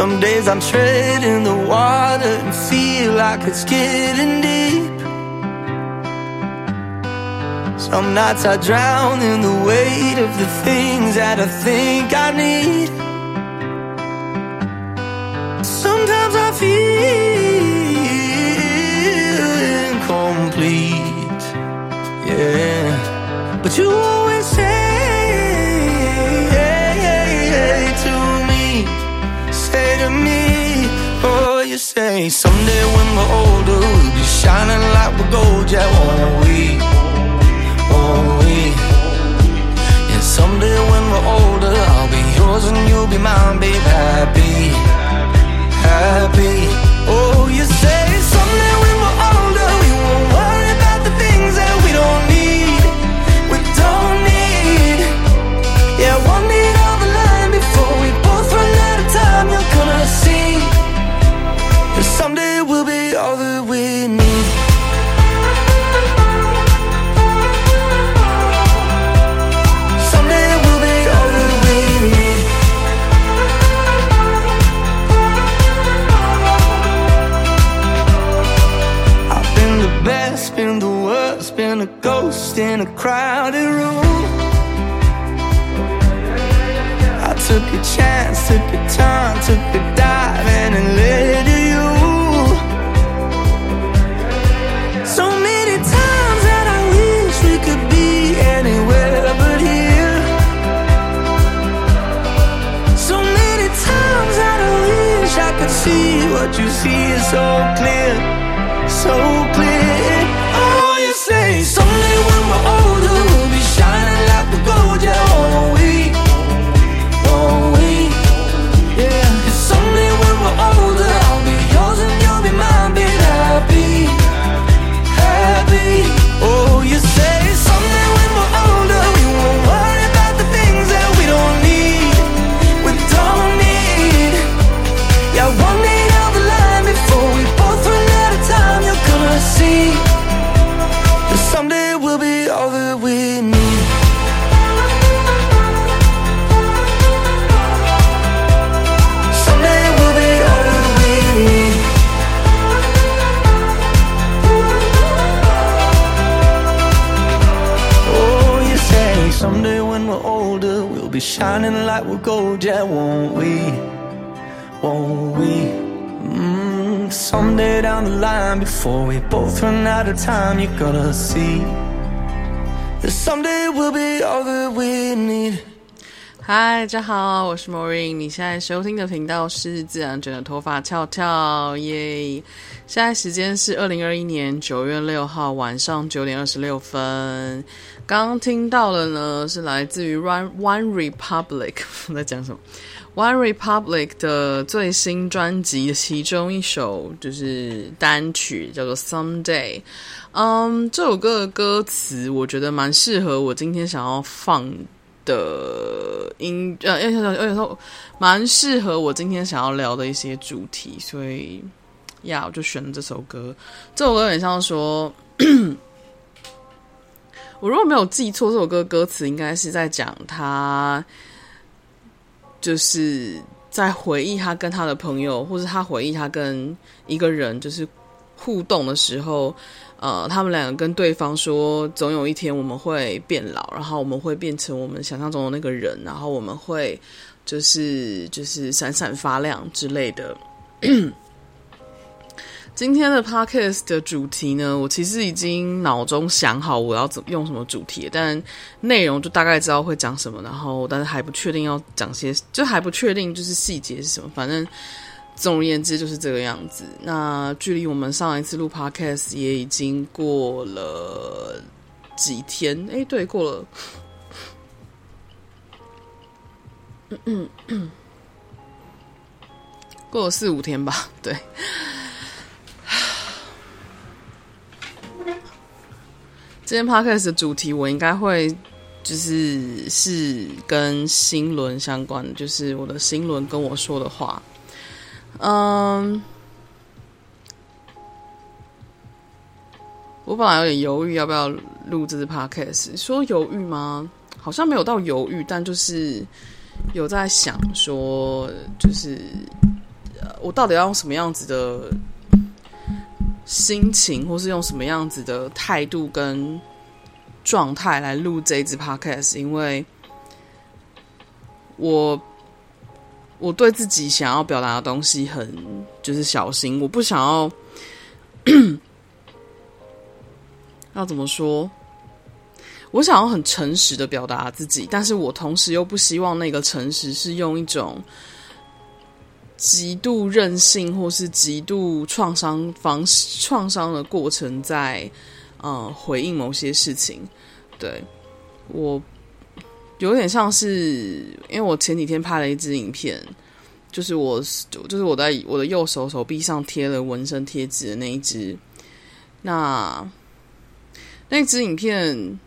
Some days I'm treading the water and feel like it's getting deep. Some nights I drown in the weight of the things that I think I need. Sometimes I feel incomplete. Yeah, but you say someday when we're older, we'll be shining like we're gold, yeah, won't we? Won't we? And someday when we're older, I'll be yours and you'll be mine, babe, happy, happy. Oh, you say someday ghost in a crowded room. I took a chance, took a turn, took a dive, and it led to you. So many times that I wish we could be anywhere but here. So many times that I wish I could see what you see is so clear, so you're gonna see that someday we'll be all that we need. 嗨，大家好，我是 Maureen。你现在收听的频道是自然卷的头发翘翘耶。现在时间是二零二一年九月六号晚上九点二十六分。刚刚听到的呢，是来自于 One One Republic 在讲什么？One Republic 的最新专辑的其中一首就是单曲，叫做 Someday。嗯，这首歌的歌词我觉得蛮适合我今天想要放的音，呃，要要要说蛮适合我今天想要聊的一些主题，所以呀，我就选了这首歌。这首歌有点像说，我如果没有记错，这首歌歌词应该是在讲他，就是在回忆他跟他的朋友，或是他回忆他跟一个人就是互动的时候。呃，他们两个跟对方说，总有一天我们会变老，然后我们会变成我们想象中的那个人，然后我们会就是就是闪闪发亮之类的。今天的 podcast 的主题呢，我其实已经脑中想好我要怎用什么主题，但内容就大概知道会讲什么，然后但是还不确定要讲些，就还不确定就是细节是什么，反正。总而言之就是这个样子。那距离我们上一次录 podcast 也已经过了几天？诶，对，过了，嗯嗯，过了四五天吧。对。今天 podcast 的主题我应该会就是是跟新轮相关的，就是我的新轮跟我说的话。嗯，我本来有点犹豫要不要录这支 podcast，说犹豫吗？好像没有到犹豫，但就是有在想说，就是我到底要用什么样子的心情，或是用什么样子的态度跟状态来录这一支 podcast，因为我我对自己想要表达的东西很就是小心，我不想要 要怎么说？我想要很诚实的表达自己，但是我同时又不希望那个诚实是用一种极度任性或是极度创伤方式、创伤的过程在呃回应某些事情。对，我有点像是，因为我前几天拍了一支影片，就是我就是我在我的右手手臂上贴了纹身贴纸的那一支，那那支影片。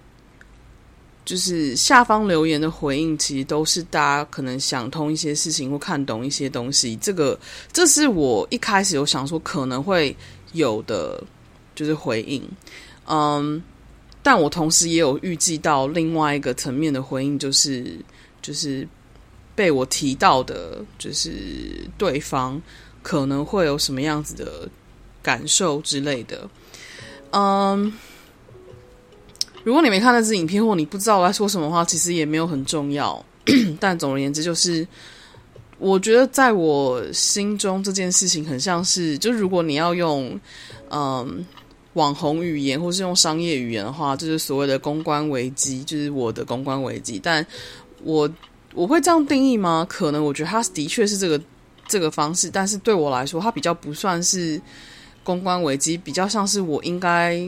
就是下方留言的回应，其实都是大家可能想通一些事情或看懂一些东西。这个，这是我一开始有想说可能会有的，就是回应。嗯，但我同时也有预计到另外一个层面的回应，就是就是被我提到的，就是对方可能会有什么样子的感受之类的。嗯。如果你没看那支影片，或你不知道我在说什么话，其实也没有很重要。但总而言之，就是我觉得在我心中这件事情很像是，就如果你要用嗯网红语言，或是用商业语言的话，就是所谓的公关危机，就是我的公关危机。但我我会这样定义吗？可能我觉得它的确是这个这个方式，但是对我来说，它比较不算是公关危机，比较像是我应该。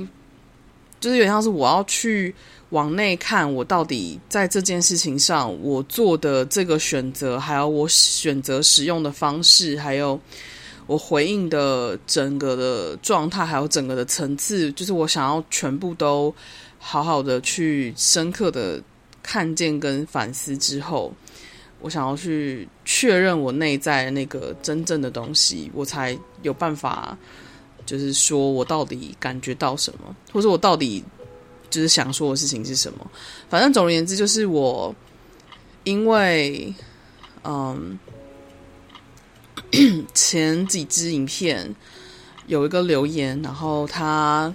就是有点像是我要去往内看，我到底在这件事情上我做的这个选择，还有我选择使用的方式，还有我回应的整个的状态，还有整个的层次，就是我想要全部都好好的去深刻的看见跟反思之后，我想要去确认我内在那个真正的东西，我才有办法。就是说我到底感觉到什么，或者我到底就是想说的事情是什么？反正总而言之，就是我因为嗯前几支影片有一个留言，然后他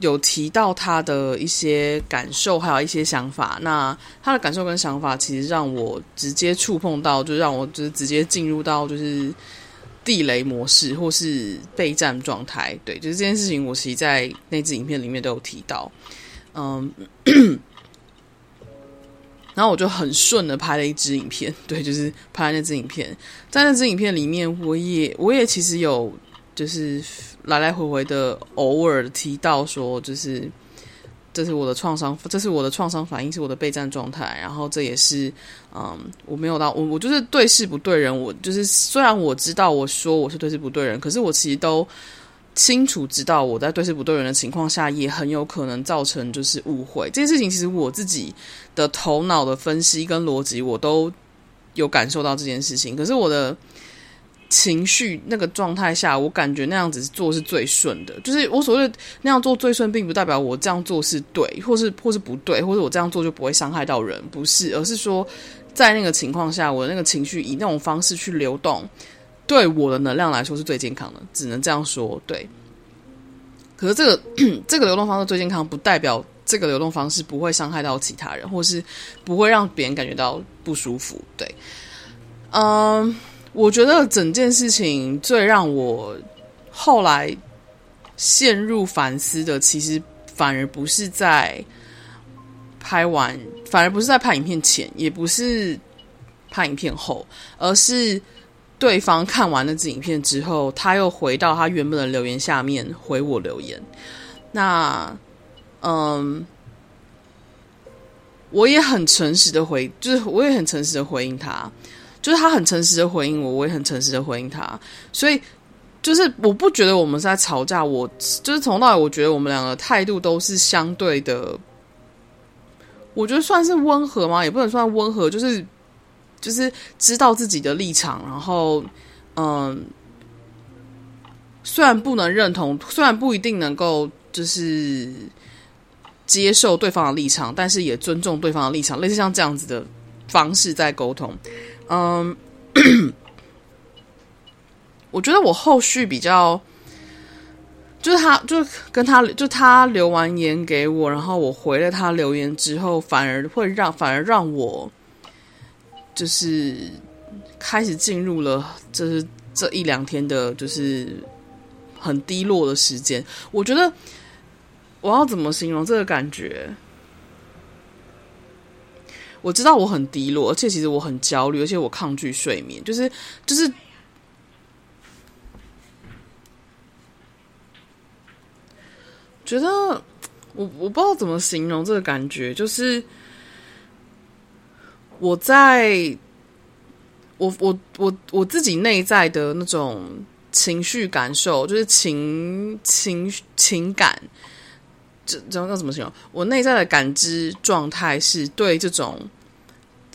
有提到他的一些感受，还有一些想法。那他的感受跟想法，其实让我直接触碰到，就让我就是直接进入到就是。地雷模式或是备战状态，对，就是这件事情，我其实在那支影片里面都有提到，嗯，然后我就很顺的拍了一支影片，对，就是拍那支影片，在那支影片里面，我也我也其实有就是来来回回的偶尔提到说，就是。这是我的创伤，这是我的创伤反应，是我的备战状态。然后这也是，嗯，我没有到我，我就是对事不对人。我就是虽然我知道我说我是对事不对人，可是我其实都清楚知道我在对事不对人的情况下，也很有可能造成就是误会。这件事情其实我自己的头脑的分析跟逻辑，我都有感受到这件事情。可是我的。情绪那个状态下，我感觉那样子做是最顺的。就是我所谓的那样做最顺，并不代表我这样做是对，或是或是不对，或者我这样做就不会伤害到人，不是，而是说在那个情况下，我的那个情绪以那种方式去流动，对我的能量来说是最健康的，只能这样说。对。可是这个这个流动方式最健康，不代表这个流动方式不会伤害到其他人，或是不会让别人感觉到不舒服。对，嗯。我觉得整件事情最让我后来陷入反思的，其实反而不是在拍完，反而不是在拍影片前，也不是拍影片后，而是对方看完那支影片之后，他又回到他原本的留言下面回我留言。那，嗯，我也很诚实的回，就是我也很诚实的回应他。就是他很诚实的回应我，我也很诚实的回应他，所以就是我不觉得我们是在吵架，我就是从头到尾我觉得我们两个态度都是相对的，我觉得算是温和吗？也不能算温和，就是就是知道自己的立场，然后嗯，虽然不能认同，虽然不一定能够就是接受对方的立场，但是也尊重对方的立场，类似像这样子的方式在沟通。嗯，我觉得我后续比较，就是他，就跟他，就他留完言给我，然后我回了他留言之后，反而会让，反而让我，就是开始进入了，就是这一两天的，就是很低落的时间。我觉得我要怎么形容这个感觉？我知道我很低落，而且其实我很焦虑，而且我抗拒睡眠，就是就是。觉得我我不知道怎么形容这个感觉，就是我在我我我我自己内在的那种情绪感受，就是情情情感，这这要怎么形容？我内在的感知状态是对这种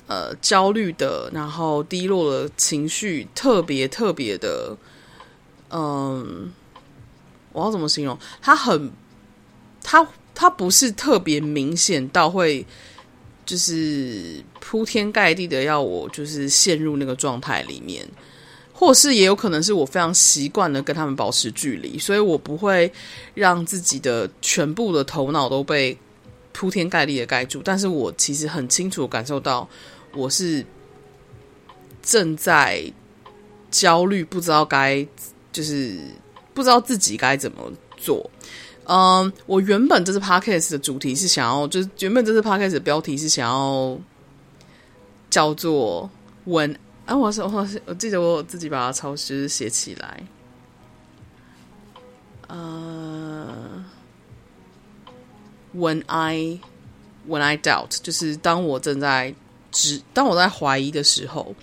呃焦虑的，然后低落的情绪特别特别的，嗯，我要怎么形容？它很。它它不是特别明显到会，就是铺天盖地的要我就是陷入那个状态里面，或是也有可能是我非常习惯的跟他们保持距离，所以我不会让自己的全部的头脑都被铺天盖地的盖住。但是我其实很清楚感受到，我是正在焦虑，不知道该就是不知道自己该怎么做。嗯我原本这次 podcast 的主题是想要，就是原本这次 podcast 的标题是想要叫做 When 啊，我是我是我记得我自己把它抄诗写起来。呃、，when I When I doubt，就是当我正在只当我在怀疑的时候，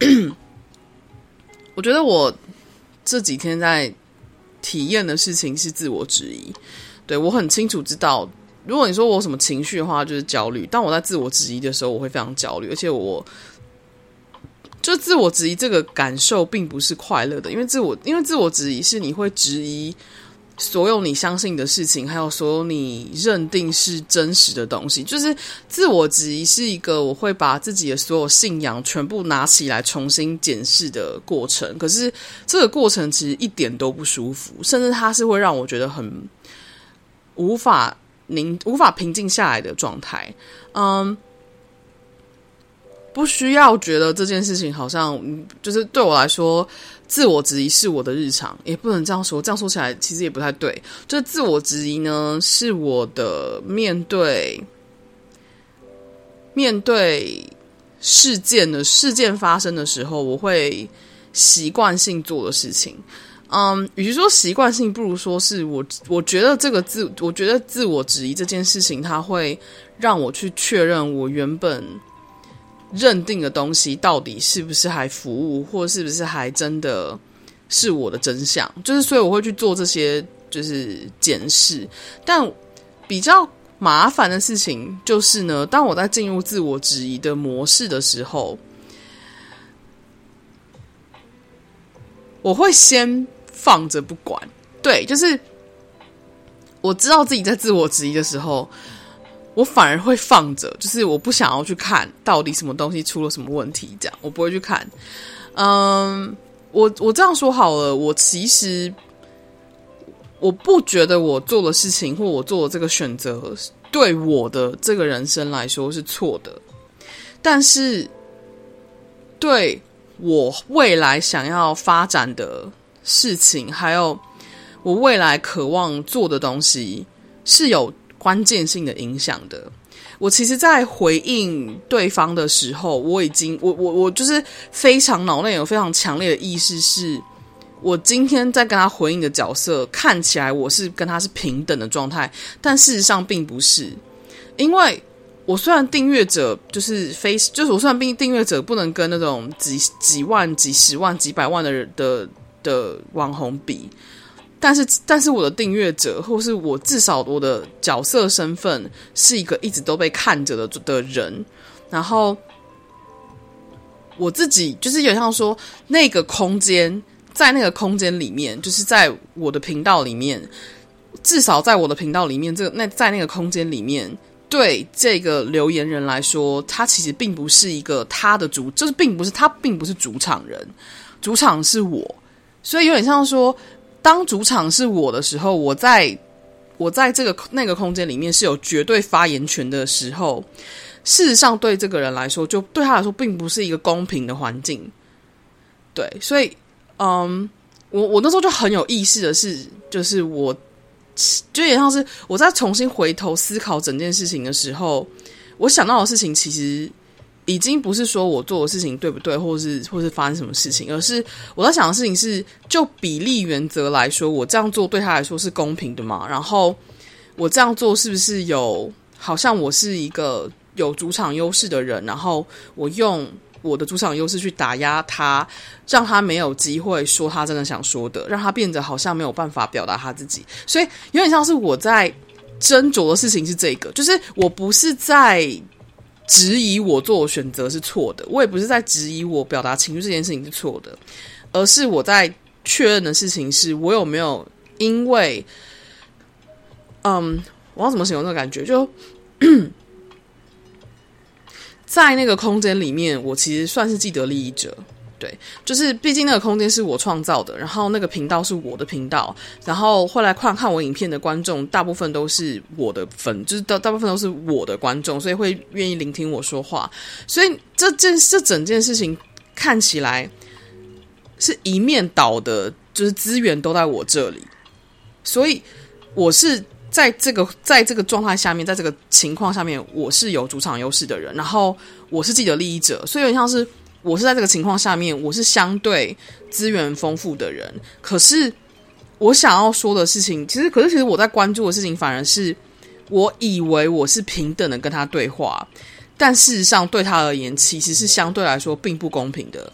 我觉得我这几天在。体验的事情是自我质疑，对，我很清楚知道，如果你说我什么情绪的话，就是焦虑。当我在自我质疑的时候，我会非常焦虑，而且我就自我质疑这个感受并不是快乐的，因为自我因为自我质疑是你会质疑。所有你相信的事情，还有所有你认定是真实的东西，就是自我质疑是一个我会把自己的所有信仰全部拿起来重新检视的过程。可是这个过程其实一点都不舒服，甚至它是会让我觉得很无法宁无法平静下来的状态。嗯。不需要觉得这件事情好像，就是对我来说，自我质疑是我的日常，也不能这样说。这样说起来，其实也不太对。这自我质疑呢，是我的面对面对事件的事件发生的时候，我会习惯性做的事情。嗯，与其说习惯性，不如说是我我觉得这个自，我觉得自我质疑这件事情，它会让我去确认我原本。认定的东西到底是不是还服务，或是不是还真的是我的真相？就是所以我会去做这些，就是检视。但比较麻烦的事情就是呢，当我在进入自我质疑的模式的时候，我会先放着不管。对，就是我知道自己在自我质疑的时候。我反而会放着，就是我不想要去看到底什么东西出了什么问题，这样我不会去看。嗯，我我这样说好了，我其实我不觉得我做的事情或我做的这个选择对我的这个人生来说是错的，但是对我未来想要发展的事情，还有我未来渴望做的东西是有。关键性的影响的，我其实，在回应对方的时候，我已经，我我我就是非常脑内有非常强烈的意识，是我今天在跟他回应的角色，看起来我是跟他是平等的状态，但事实上并不是，因为我虽然订阅者就是非，就是我虽然订订阅者不能跟那种几几万、几十万、几百万的人的的网红比。但是，但是我的订阅者，或是我至少我的角色身份是一个一直都被看着的的人。然后我自己就是有点像说，那个空间，在那个空间里面，就是在我的频道里面，至少在我的频道里面，这个那在那个空间里面，对这个留言人来说，他其实并不是一个他的主，就是并不是他并不是主场人，主场是我。所以有点像说，当主场是我的时候，我在我在这个那个空间里面是有绝对发言权的时候，事实上对这个人来说，就对他来说，并不是一个公平的环境。对，所以，嗯，我我那时候就很有意识的是，就是我，就也像是我在重新回头思考整件事情的时候，我想到的事情其实。已经不是说我做的事情对不对，或是或是发生什么事情，而是我在想的事情是，就比例原则来说，我这样做对他来说是公平的嘛？然后我这样做是不是有好像我是一个有主场优势的人，然后我用我的主场优势去打压他，让他没有机会说他真的想说的，让他变得好像没有办法表达他自己。所以有点像是我在斟酌的事情是这个，就是我不是在。质疑我做选择是错的，我也不是在质疑我表达情绪这件事情是错的，而是我在确认的事情是我有没有因为，嗯，我要怎么形容那个感觉？就 在那个空间里面，我其实算是既得利益者。对，就是毕竟那个空间是我创造的，然后那个频道是我的频道，然后后来看看我影片的观众，大部分都是我的粉，就是大大部分都是我的观众，所以会愿意聆听我说话。所以这件这整件事情看起来是一面倒的，就是资源都在我这里，所以我是在这个在这个状态下面，在这个情况下面，我是有主场优势的人，然后我是自己的利益者，所以有点像是。我是在这个情况下面，我是相对资源丰富的人。可是我想要说的事情，其实，可是其实我在关注的事情，反而是我以为我是平等的跟他对话，但事实上对他而言，其实是相对来说并不公平的。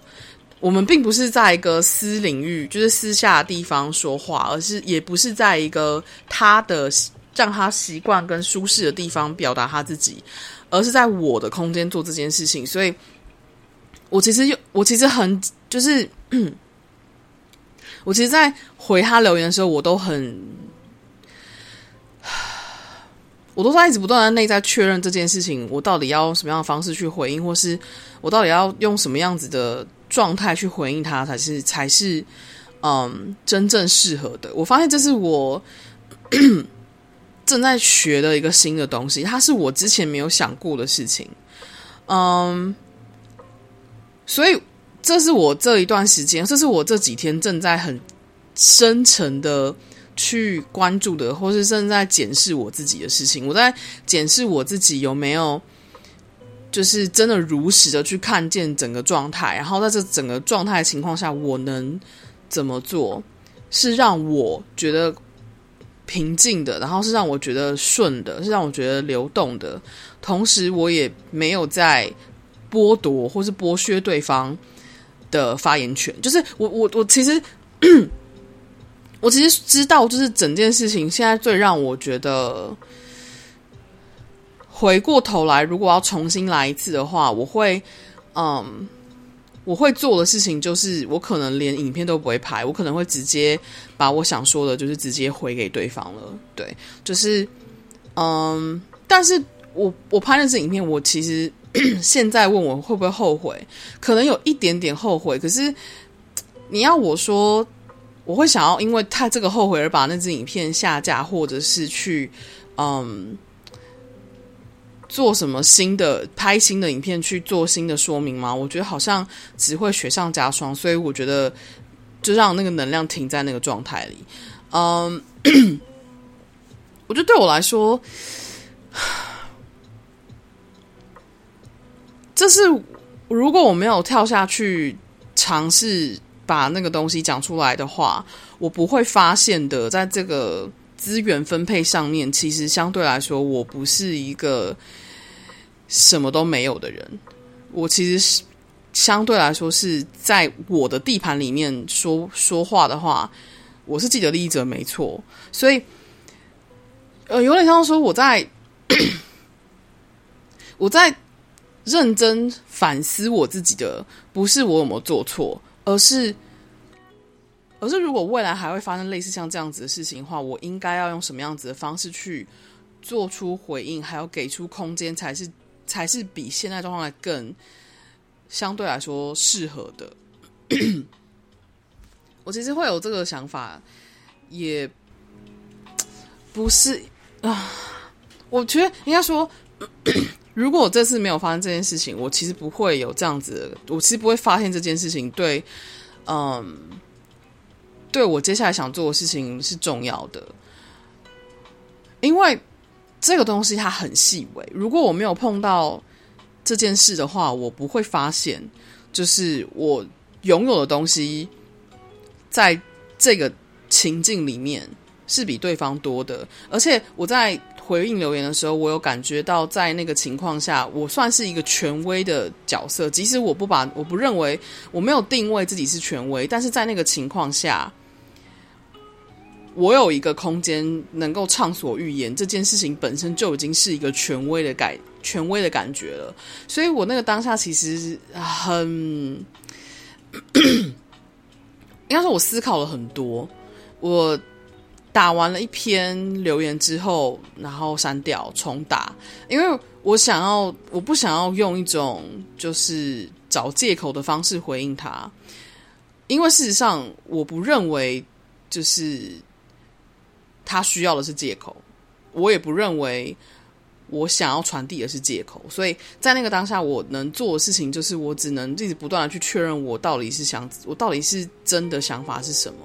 我们并不是在一个私领域，就是私下的地方说话，而是也不是在一个他的让他习惯跟舒适的地方表达他自己，而是在我的空间做这件事情，所以。我其实又，我其实很就是，我其实，在回他留言的时候，我都很，我都在一直不断的内在确认这件事情，我到底要用什么样的方式去回应，或是我到底要用什么样子的状态去回应他，才是才是嗯真正适合的。我发现这是我 正在学的一个新的东西，它是我之前没有想过的事情，嗯。所以，这是我这一段时间，这是我这几天正在很深沉的去关注的，或是正在检视我自己的事情。我在检视我自己有没有，就是真的如实的去看见整个状态，然后在这整个状态的情况下，我能怎么做，是让我觉得平静的，然后是让我觉得顺的，是让我觉得流动的，同时我也没有在。剥夺或是剥削对方的发言权，就是我我我其实 我其实知道，就是整件事情现在最让我觉得回过头来，如果要重新来一次的话，我会嗯，我会做的事情就是，我可能连影片都不会拍，我可能会直接把我想说的，就是直接回给对方了。对，就是嗯，但是我我拍那支影片，我其实。现在问我会不会后悔，可能有一点点后悔。可是你要我说，我会想要因为他这个后悔而把那支影片下架，或者是去嗯做什么新的拍新的影片去做新的说明吗？我觉得好像只会雪上加霜。所以我觉得就让那个能量停在那个状态里。嗯，我觉得对我来说。这是如果我没有跳下去尝试把那个东西讲出来的话，我不会发现的。在这个资源分配上面，其实相对来说，我不是一个什么都没有的人。我其实是相对来说是在我的地盘里面说说话的话，我是既得利益者，没错。所以，呃，有点像说我在我在。认真反思我自己的，不是我有没有做错，而是，而是如果未来还会发生类似像这样子的事情的话，我应该要用什么样子的方式去做出回应，还有给出空间，才是才是比现在状况更相对来说适合的。我其实会有这个想法，也不是啊。我觉得应该说，如果我这次没有发生这件事情，我其实不会有这样子的，我其实不会发现这件事情对，嗯，对我接下来想做的事情是重要的，因为这个东西它很细微。如果我没有碰到这件事的话，我不会发现，就是我拥有的东西。在这个情境里面是比对方多的，而且我在回应留言的时候，我有感觉到在那个情况下，我算是一个权威的角色。即使我不把我不认为我没有定位自己是权威，但是在那个情况下，我有一个空间能够畅所欲言，这件事情本身就已经是一个权威的感权威的感觉了。所以我那个当下其实很。应该说，我思考了很多。我打完了一篇留言之后，然后删掉、重打，因为我想要，我不想要用一种就是找借口的方式回应他。因为事实上，我不认为就是他需要的是借口，我也不认为。我想要传递的是借口，所以在那个当下，我能做的事情就是，我只能一直不断的去确认我到底是想，我到底是真的想法是什么。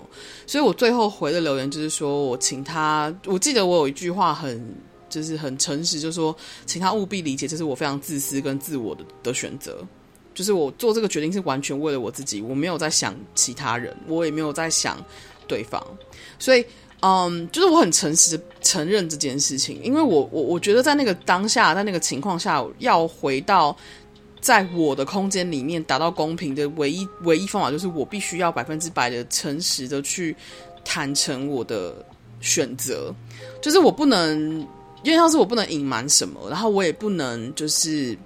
所以我最后回的留言就是说，我请他，我记得我有一句话很就是很诚实，就是说，请他务必理解，这是我非常自私跟自我的的选择，就是我做这个决定是完全为了我自己，我没有在想其他人，我也没有在想对方，所以。嗯就是我很诚实承认这件事情，因为我我我觉得在那个当下，在那个情况下，要回到在我的空间里面达到公平的唯一唯一方法，就是我必须要百分之百的诚实的去坦诚我的选择，就是我不能，因为像是我不能隐瞒什么，然后我也不能就是。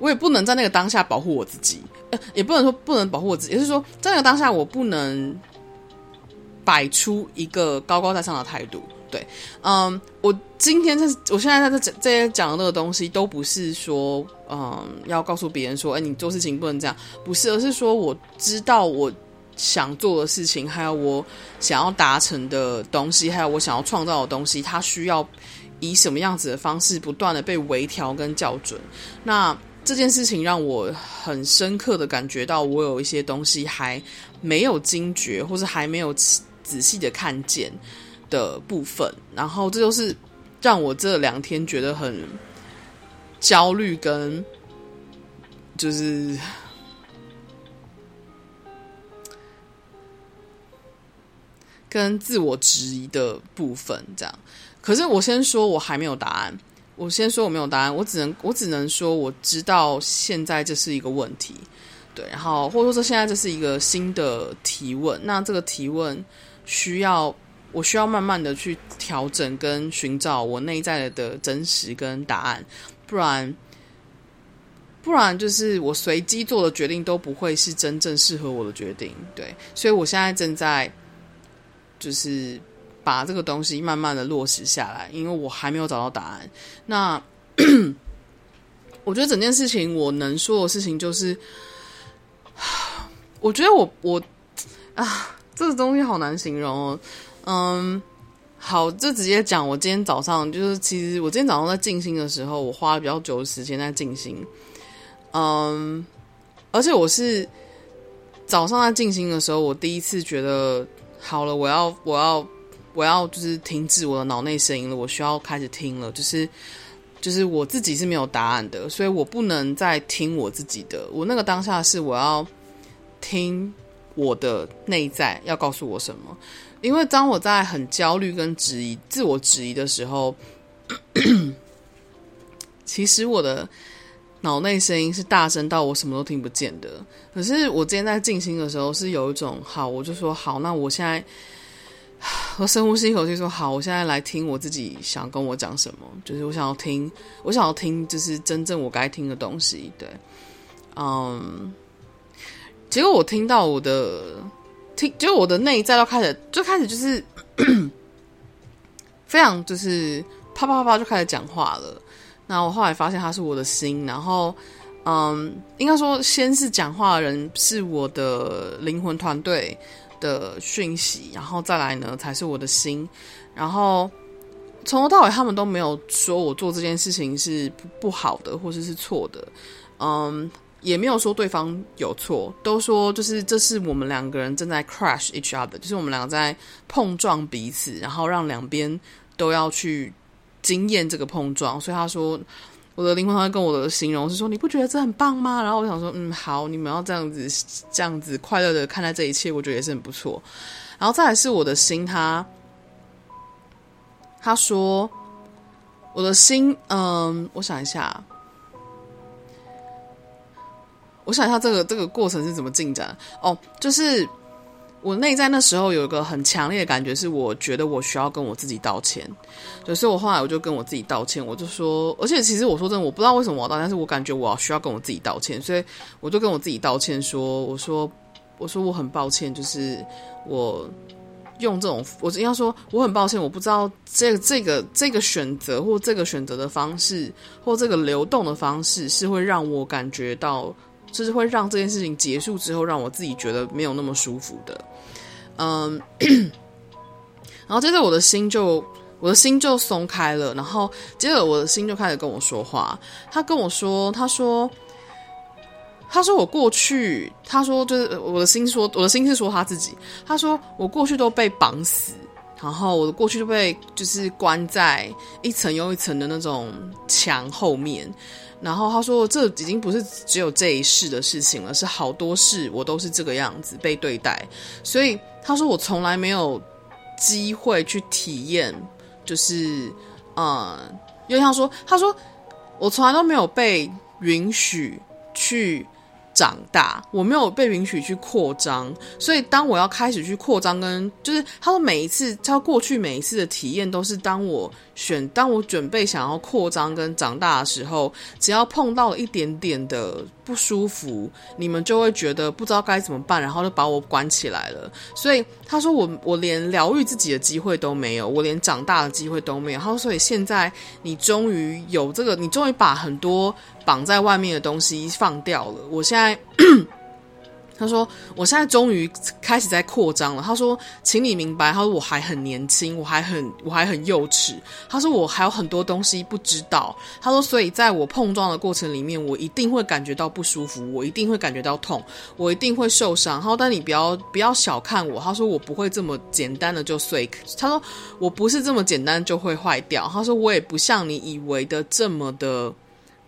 我也不能在那个当下保护我自己，呃，也不能说不能保护我自己，也就是说，在那个当下，我不能摆出一个高高在上的态度。对，嗯，我今天在，我现在在这这些讲的那个东西，都不是说，嗯，要告诉别人说，哎，你做事情不能这样，不是，而是说，我知道我想做的事情，还有我想要达成的东西，还有我想要创造的东西，它需要以什么样子的方式，不断的被微调跟校准。那这件事情让我很深刻的感觉到，我有一些东西还没有惊觉，或是还没有仔细的看见的部分。然后，这就是让我这两天觉得很焦虑，跟就是跟自我质疑的部分。这样，可是我先说，我还没有答案。我先说我没有答案，我只能我只能说我知道现在这是一个问题，对，然后或者说现在这是一个新的提问，那这个提问需要我需要慢慢的去调整跟寻找我内在的真实跟答案，不然不然就是我随机做的决定都不会是真正适合我的决定，对，所以我现在正在就是。把这个东西慢慢的落实下来，因为我还没有找到答案。那 我觉得整件事情我能说的事情就是，我觉得我我啊，这个东西好难形容哦。嗯，好，就直接讲。我今天早上就是，其实我今天早上在静心的时候，我花了比较久的时间在静心。嗯，而且我是早上在静心的时候，我第一次觉得好了，我要我要。我要就是停止我的脑内声音了，我需要开始听了。就是就是我自己是没有答案的，所以我不能再听我自己的。我那个当下是我要听我的内在要告诉我什么。因为当我在很焦虑跟质疑、自我质疑的时候，其实我的脑内声音是大声到我什么都听不见的。可是我今天在静心的时候，是有一种好，我就说好，那我现在。我深呼吸一口气，说：“好，我现在来听我自己想跟我讲什么。就是我想要听，我想要听，就是真正我该听的东西。对，嗯，结果我听到我的听，就我的内在都开始，就开始就是 非常就是啪啪啪啪就开始讲话了。那我后来发现他是我的心，然后嗯，应该说先是讲话的人是我的灵魂团队的讯息，然后再来呢才是我的心，然后从头到尾他们都没有说我做这件事情是不好的，或者是错的，嗯，也没有说对方有错，都说就是这是我们两个人正在 crash each other，就是我们两个在碰撞彼此，然后让两边都要去经验这个碰撞，所以他说。我的灵魂会跟我的形容是说，你不觉得这很棒吗？然后我想说，嗯，好，你们要这样子，这样子快乐的看待这一切，我觉得也是很不错。然后再来是我的心，他他说，我的心，嗯，我想一下，我想一下，这个这个过程是怎么进展？哦，就是。我内在那时候有一个很强烈的感觉，是我觉得我需要跟我自己道歉，所以我后来我就跟我自己道歉，我就说，而且其实我说真的，我不知道为什么我要道歉，但是我感觉我需要跟我自己道歉，所以我就跟我自己道歉说，我说，我说我很抱歉，就是我用这种，我应该说我很抱歉，我不知道这个这个这个选择或这个选择的方式或这个流动的方式是会让我感觉到。就是会让这件事情结束之后，让我自己觉得没有那么舒服的，嗯，然后接着我的心就我的心就松开了，然后接着我的心就开始跟我说话，他跟我说，他说，他说我过去，他说就是我的心说，我的心是说他自己，他说我过去都被绑死，然后我的过去都被就是关在一层又一层的那种墙后面。然后他说：“这已经不是只有这一世的事情了，是好多世我都是这个样子被对待。所以他说我从来没有机会去体验，就是嗯，因为他说他说我从来都没有被允许去。”长大，我没有被允许去扩张，所以当我要开始去扩张，跟就是他说每一次，他过去每一次的体验都是当我选，当我准备想要扩张跟长大的时候，只要碰到了一点点的不舒服，你们就会觉得不知道该怎么办，然后就把我关起来了。所以他说我我连疗愈自己的机会都没有，我连长大的机会都没有。他说所以现在你终于有这个，你终于把很多。绑在外面的东西放掉了，我现在。他说：“我现在终于开始在扩张了。”他说：“请你明白，他说我还很年轻，我还很我还很幼稚。”他说：“我还有很多东西不知道。”他说：“所以在我碰撞的过程里面，我一定会感觉到不舒服，我一定会感觉到痛，我一定会受伤。”他说：“但你不要不要小看我。”他说：“我不会这么简单的就碎。”他说：“我不是这么简单就会坏掉。”他说：“我也不像你以为的这么的。”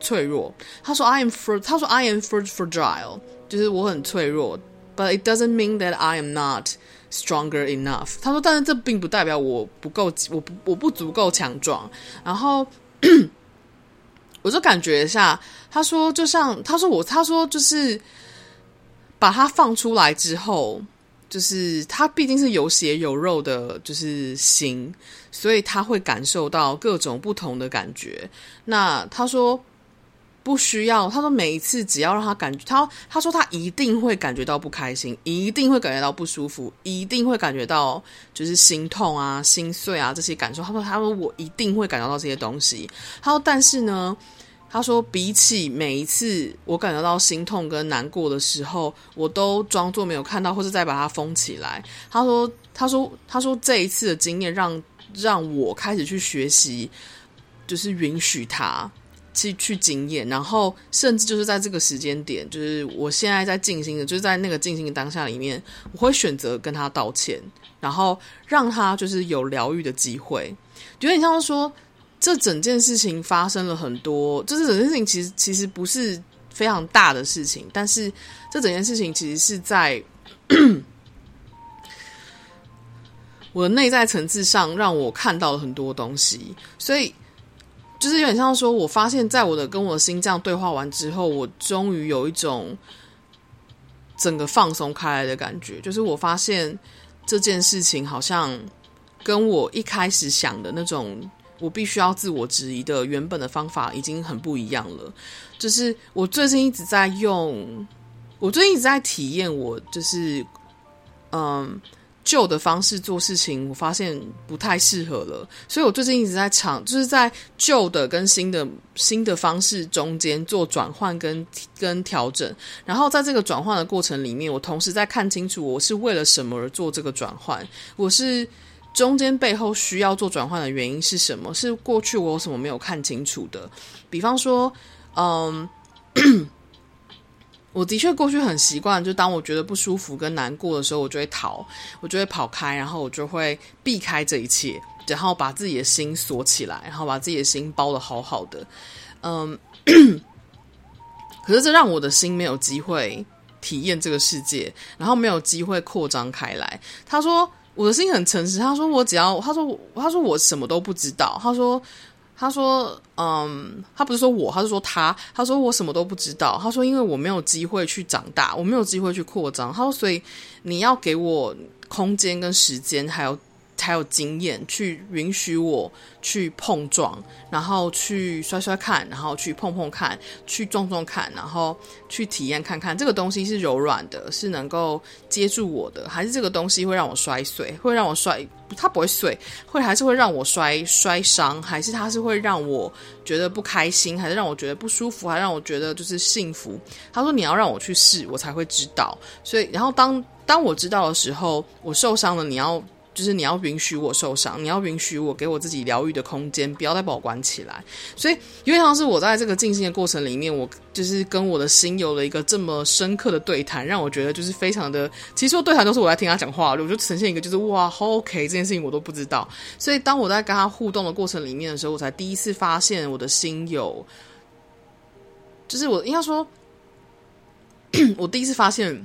脆弱，他说 I am for，他说 I am for fragile，就是我很脆弱，but it doesn't mean that I am not stronger enough。他说，但是这并不代表我不够，我不我不足够强壮。然后我就感觉一下，他说就像他说我，他说就是把他放出来之后，就是他毕竟是有血有肉的，就是心，所以他会感受到各种不同的感觉。那他说。不需要，他说每一次只要让他感觉他，他说他一定会感觉到不开心，一定会感觉到不舒服，一定会感觉到就是心痛啊、心碎啊这些感受。他说，他说我一定会感觉到这些东西。他说，但是呢，他说比起每一次我感觉到心痛跟难过的时候，我都装作没有看到，或者再把它封起来。他说，他说，他说这一次的经验让让我开始去学习，就是允许他。去去经验，然后甚至就是在这个时间点，就是我现在在进行的，就是在那个进行的当下里面，我会选择跟他道歉，然后让他就是有疗愈的机会。有点像说，这整件事情发生了很多，就是整件事情其实其实不是非常大的事情，但是这整件事情其实是在 我的内在层次上让我看到了很多东西，所以。就是有点像说，我发现，在我的跟我的心这样对话完之后，我终于有一种整个放松开来的感觉。就是我发现这件事情好像跟我一开始想的那种我必须要自我质疑的原本的方法已经很不一样了。就是我最近一直在用，我最近一直在体验，我就是嗯，旧的方式做事情，我发现不太适合了，所以我最近一直在尝，就是在旧的跟新的新的方式中间做转换跟跟调整。然后在这个转换的过程里面，我同时在看清楚我是为了什么而做这个转换，我是中间背后需要做转换的原因是什么？是过去我有什么没有看清楚的？比方说，嗯。我的确过去很习惯，就当我觉得不舒服跟难过的时候，我就会逃，我就会跑开，然后我就会避开这一切，然后把自己的心锁起来，然后把自己的心包得好好的。嗯，可是这让我的心没有机会体验这个世界，然后没有机会扩张开来。他说我的心很诚实，他说我只要，他说他说我什么都不知道，他说。他说：“嗯，他不是说我，他是说他。他说我什么都不知道。他说因为我没有机会去长大，我没有机会去扩张。他说所以你要给我空间跟时间，还有。”才有经验去允许我去碰撞，然后去摔摔看，然后去碰碰看，去撞撞看，然后去体验看看这个东西是柔软的，是能够接住我的，还是这个东西会让我摔碎，会让我摔，它不会碎，会还是会让我摔摔伤，还是它是会让我觉得不开心，还是让我觉得不舒服，还让我觉得就是幸福？他说你要让我去试，我才会知道。所以，然后当当我知道的时候，我受伤了，你要。就是你要允许我受伤，你要允许我给我自己疗愈的空间，不要再把我关起来。所以，因为像是我在这个静心的过程里面，我就是跟我的心有了一个这么深刻的对谈，让我觉得就是非常的。其实说对谈都是我在听他讲话，我就呈现一个就是哇，好 OK，这件事情我都不知道。所以，当我在跟他互动的过程里面的时候，我才第一次发现我的心有，就是我应该说，我第一次发现。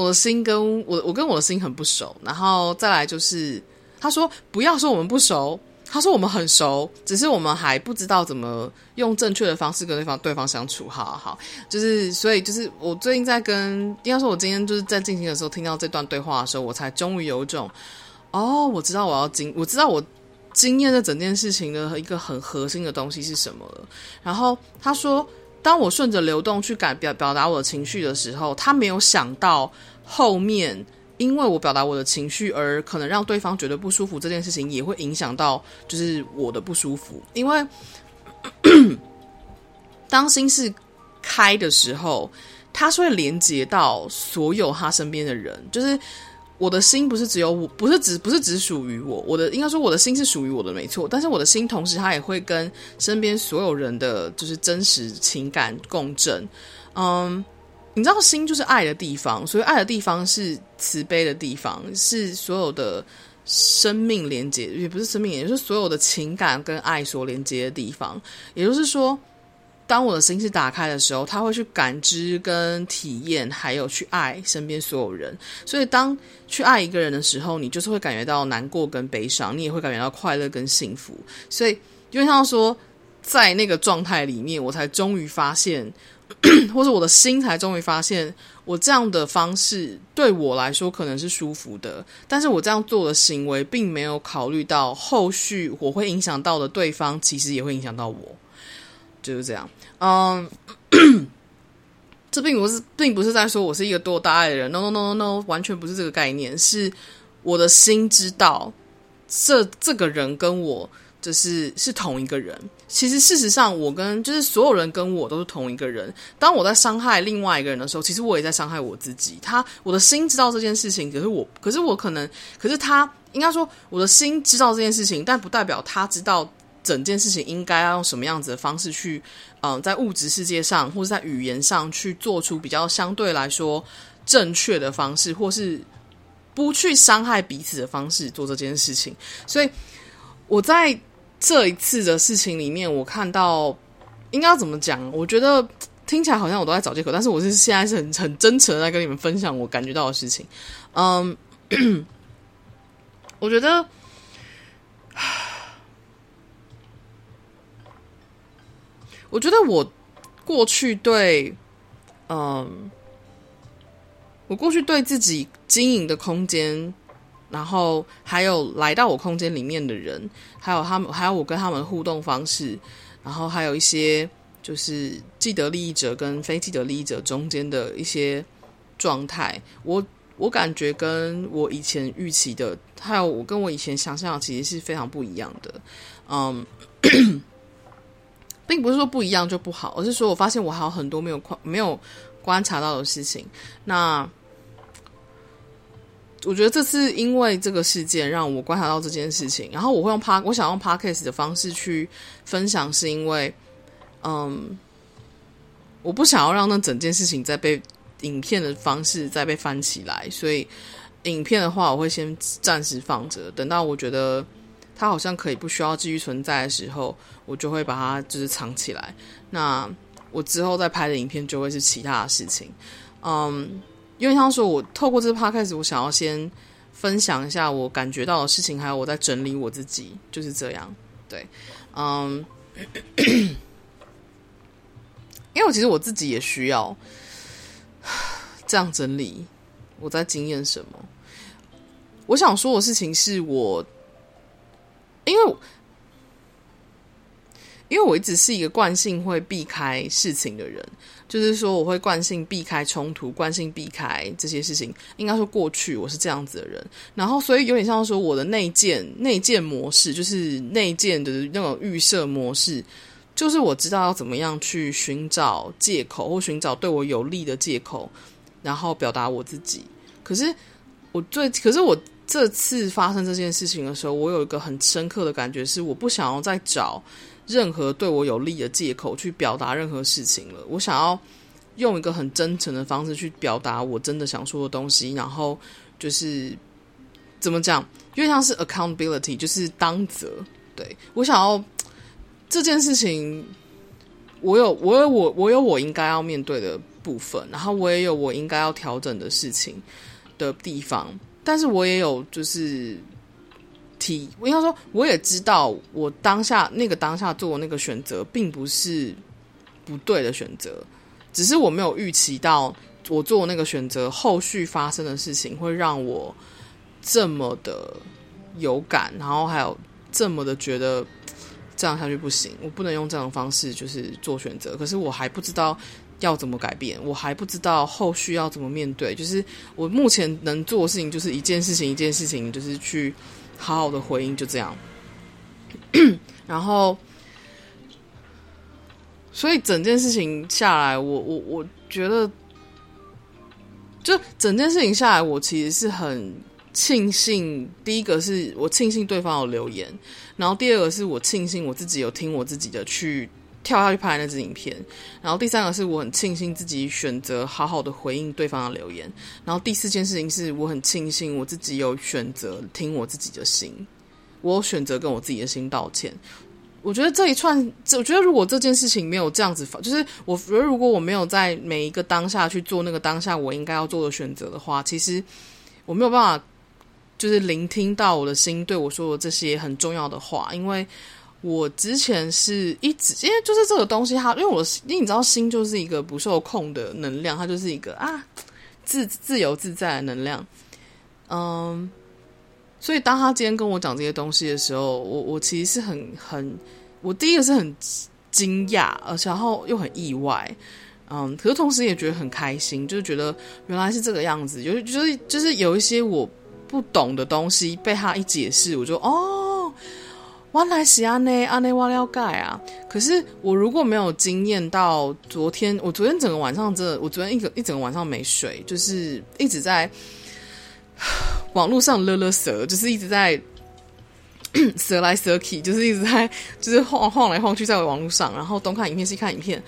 我的心跟我，我跟我的心很不熟，然后再来就是，他说不要说我们不熟，他说我们很熟，只是我们还不知道怎么用正确的方式跟对方对方相处。好好，就是所以就是我最近在跟，应该说我今天就是在进行的时候听到这段对话的时候，我才终于有一种，哦，我知道我要经，我知道我经验的整件事情的一个很核心的东西是什么了。然后他说。当我顺着流动去改表表达我的情绪的时候，他没有想到后面，因为我表达我的情绪而可能让对方觉得不舒服这件事情，也会影响到就是我的不舒服。因为当心是开的时候，他是会连接到所有他身边的人，就是。我的心不是只有我，不是只不是只属于我。我的应该说，我的心是属于我的，没错。但是我的心同时，它也会跟身边所有人的就是真实情感共振。嗯，你知道，心就是爱的地方，所以爱的地方是慈悲的地方，是所有的生命连接，也不是生命，也就是所有的情感跟爱所连接的地方。也就是说。当我的心是打开的时候，他会去感知、跟体验，还有去爱身边所有人。所以，当去爱一个人的时候，你就是会感觉到难过跟悲伤，你也会感觉到快乐跟幸福。所以，就像说，在那个状态里面，我才终于发现，或者我的心才终于发现，我这样的方式对我来说可能是舒服的，但是我这样做的行为，并没有考虑到后续我会影响到的对方，其实也会影响到我。就是这样，嗯，这并不是，并不是在说我是一个多大爱的人，no no no no no，完全不是这个概念，是我的心知道，这这个人跟我就是是同一个人。其实事实上，我跟就是所有人跟我都是同一个人。当我在伤害另外一个人的时候，其实我也在伤害我自己。他，我的心知道这件事情，可是我，可是我可能，可是他应该说，我的心知道这件事情，但不代表他知道。整件事情应该要用什么样子的方式去，嗯、在物质世界上或者在语言上去做出比较相对来说正确的方式，或是不去伤害彼此的方式做这件事情。所以我在这一次的事情里面，我看到应该要怎么讲？我觉得听起来好像我都在找借口，但是我是现在是很很真诚的在跟你们分享我感觉到的事情。嗯，我觉得。我觉得我过去对，嗯，我过去对自己经营的空间，然后还有来到我空间里面的人，还有他们，还有我跟他们互动方式，然后还有一些就是既得利益者跟非既得利益者中间的一些状态，我我感觉跟我以前预期的，还有我跟我以前想象的，其实是非常不一样的。嗯，并不是说不一样就不好，而是说我发现我还有很多没有观没有观察到的事情。那我觉得这次因为这个事件让我观察到这件事情，然后我会用帕我想用 Podcast 的方式去分享，是因为，嗯，我不想要让那整件事情再被影片的方式再被翻起来，所以影片的话，我会先暂时放着，等到我觉得它好像可以不需要继续存在的时候，我就会把它就是藏起来。那我之后再拍的影片就会是其他的事情，嗯。因为像说，我透过这个 podcast，我想要先分享一下我感觉到的事情，还有我在整理我自己，就是这样。对，嗯，因为我其实我自己也需要这样整理我在经验什么。我想说的事情是我，因为。因为我一直是一个惯性会避开事情的人，就是说我会惯性避开冲突，惯性避开这些事情。应该说过去我是这样子的人，然后所以有点像说我的内建内建模式，就是内建的那种预设模式，就是我知道要怎么样去寻找借口或寻找对我有利的借口，然后表达我自己。可是我最，可是我这次发生这件事情的时候，我有一个很深刻的感觉是，我不想要再找。任何对我有利的借口去表达任何事情了。我想要用一个很真诚的方式去表达我真的想说的东西，然后就是怎么讲，因为像是 accountability，就是当责。对，我想要这件事情，我有我有我我有我应该要面对的部分，然后我也有我应该要调整的事情的地方，但是我也有就是。提，我应该说，我也知道，我当下那个当下做那个选择，并不是不对的选择，只是我没有预期到我做那个选择后续发生的事情会让我这么的有感，然后还有这么的觉得这样下去不行，我不能用这种方式就是做选择。可是我还不知道要怎么改变，我还不知道后续要怎么面对。就是我目前能做的事情，就是一件事情一件事情，就是去。好好的回应就这样，然后，所以整件事情下来，我我我觉得，就整件事情下来，我其实是很庆幸。第一个是我庆幸对方有留言，然后第二个是我庆幸我自己有听我自己的去跳下去拍那支影片，然后第三个是我很庆幸自己选择好好的回应对方的留言，然后第四件事情是我很庆幸我自己有选择听我自己的心，我选择跟我自己的心道歉。我觉得这一串，我觉得如果这件事情没有这样子，就是我觉得如果我没有在每一个当下去做那个当下我应该要做的选择的话，其实我没有办法就是聆听到我的心对我说的这些很重要的话，因为。我之前是一直，因为就是这个东西，它因为我，因为你知道，心就是一个不受控的能量，它就是一个啊自自由自在的能量，嗯，所以当他今天跟我讲这些东西的时候，我我其实是很很，我第一个是很惊讶，而且然后又很意外，嗯，可是同时也觉得很开心，就是觉得原来是这个样子，就是就是就是有一些我不懂的东西被他一解释，我就哦。原来是安内安内瓦了解啊！可是我如果没有经验到昨天，我昨天整个晚上真的，我昨天一个一整个晚上没睡，就是一直在 网络上勒勒蛇，就是一直在 蛇来蛇去，就是一直在就是晃晃来晃去在网络上，然后东看影片西看影片，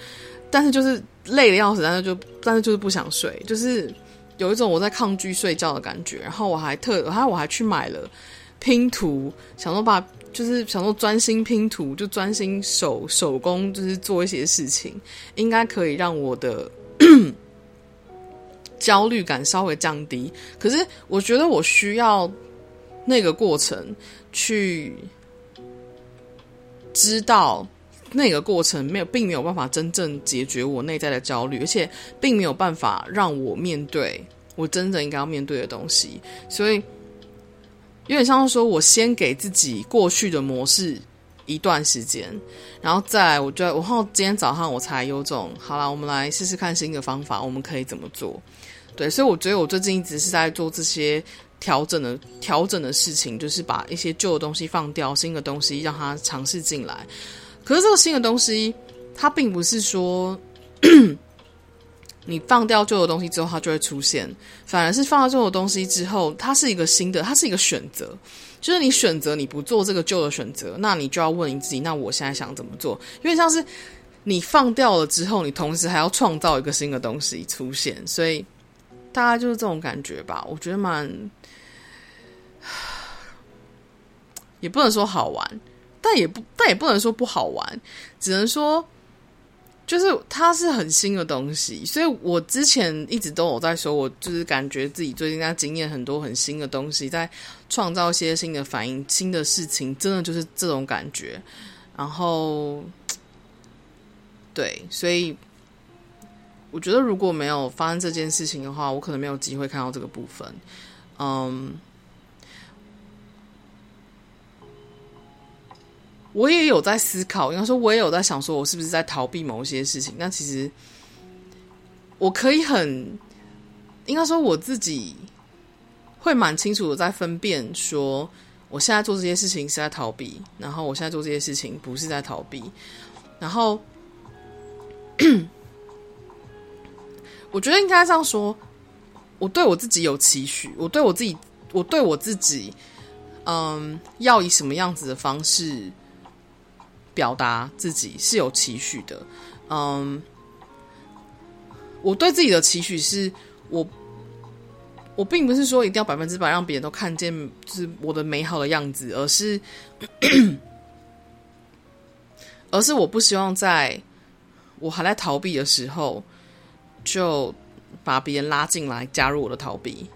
但是就是累的要死，但是就但是就是不想睡，就是有一种我在抗拒睡觉的感觉。然后我还特，然后我还去买了拼图，想说把。就是想说专心拼图，就专心手手工，就是做一些事情，应该可以让我的 焦虑感稍微降低。可是我觉得我需要那个过程去知道，那个过程没有，并没有办法真正解决我内在的焦虑，而且并没有办法让我面对我真正应该要面对的东西，所以。有点像是说，我先给自己过去的模式一段时间，然后再，我觉得，然后今天早上我才有种，好啦，我们来试试看新的方法，我们可以怎么做？对，所以我觉得我最近一直是在做这些调整的调整的事情，就是把一些旧的东西放掉，新的东西让它尝试进来。可是这个新的东西，它并不是说你放掉旧的东西之后它就会出现，反而是放掉旧的东西之后，它是一个新的，它是一个选择。就是你选择你不做这个旧的选择，那你就要问你自己，那我现在想怎么做？因为像是你放掉了之后，你同时还要创造一个新的东西出现，所以大概就是这种感觉吧。我觉得蛮，也不能说好玩，但也不但也不能说不好玩，只能说。就是它是很新的东西，所以我之前一直都有在说，我就是感觉自己最近在经验很多很新的东西，在创造一些新的反应、新的事情，真的就是这种感觉。然后，对，所以我觉得如果没有发生这件事情的话，我可能没有机会看到这个部分。嗯。我也有在思考，应该说，我也有在想，说我是不是在逃避某些事情？但其实，我可以很，应该说我自己会蛮清楚的在分辨，说我现在做这些事情是在逃避，然后我现在做这些事情不是在逃避。然后，我觉得应该这样说，我对我自己有期许，我对我自己，我对我自己，嗯，要以什么样子的方式。表达自己是有期许的，嗯，我对自己的期许是我，我并不是说一定要百分之百让别人都看见就是我的美好的样子，而是，而是我不希望在我还在逃避的时候，就把别人拉进来加入我的逃避，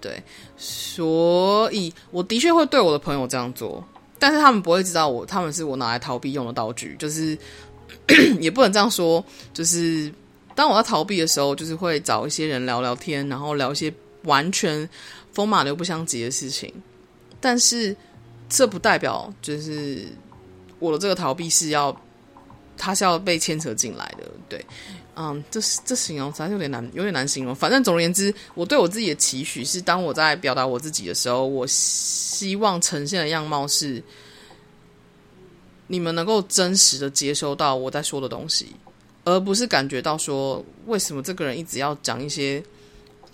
对，所以我的确会对我的朋友这样做。但是他们不会知道我，他们是我拿来逃避用的道具，就是 也不能这样说。就是当我在逃避的时候，就是会找一些人聊聊天，然后聊一些完全风马牛不相及的事情。但是这不代表就是我的这个逃避是要，他是要被牵扯进来。对，嗯，这是这形容实在是有点难，有点难形容。反正总而言之，我对我自己的期许是，当我在表达我自己的时候，我。希望呈现的样貌是，你们能够真实的接收到我在说的东西，而不是感觉到说，为什么这个人一直要讲一些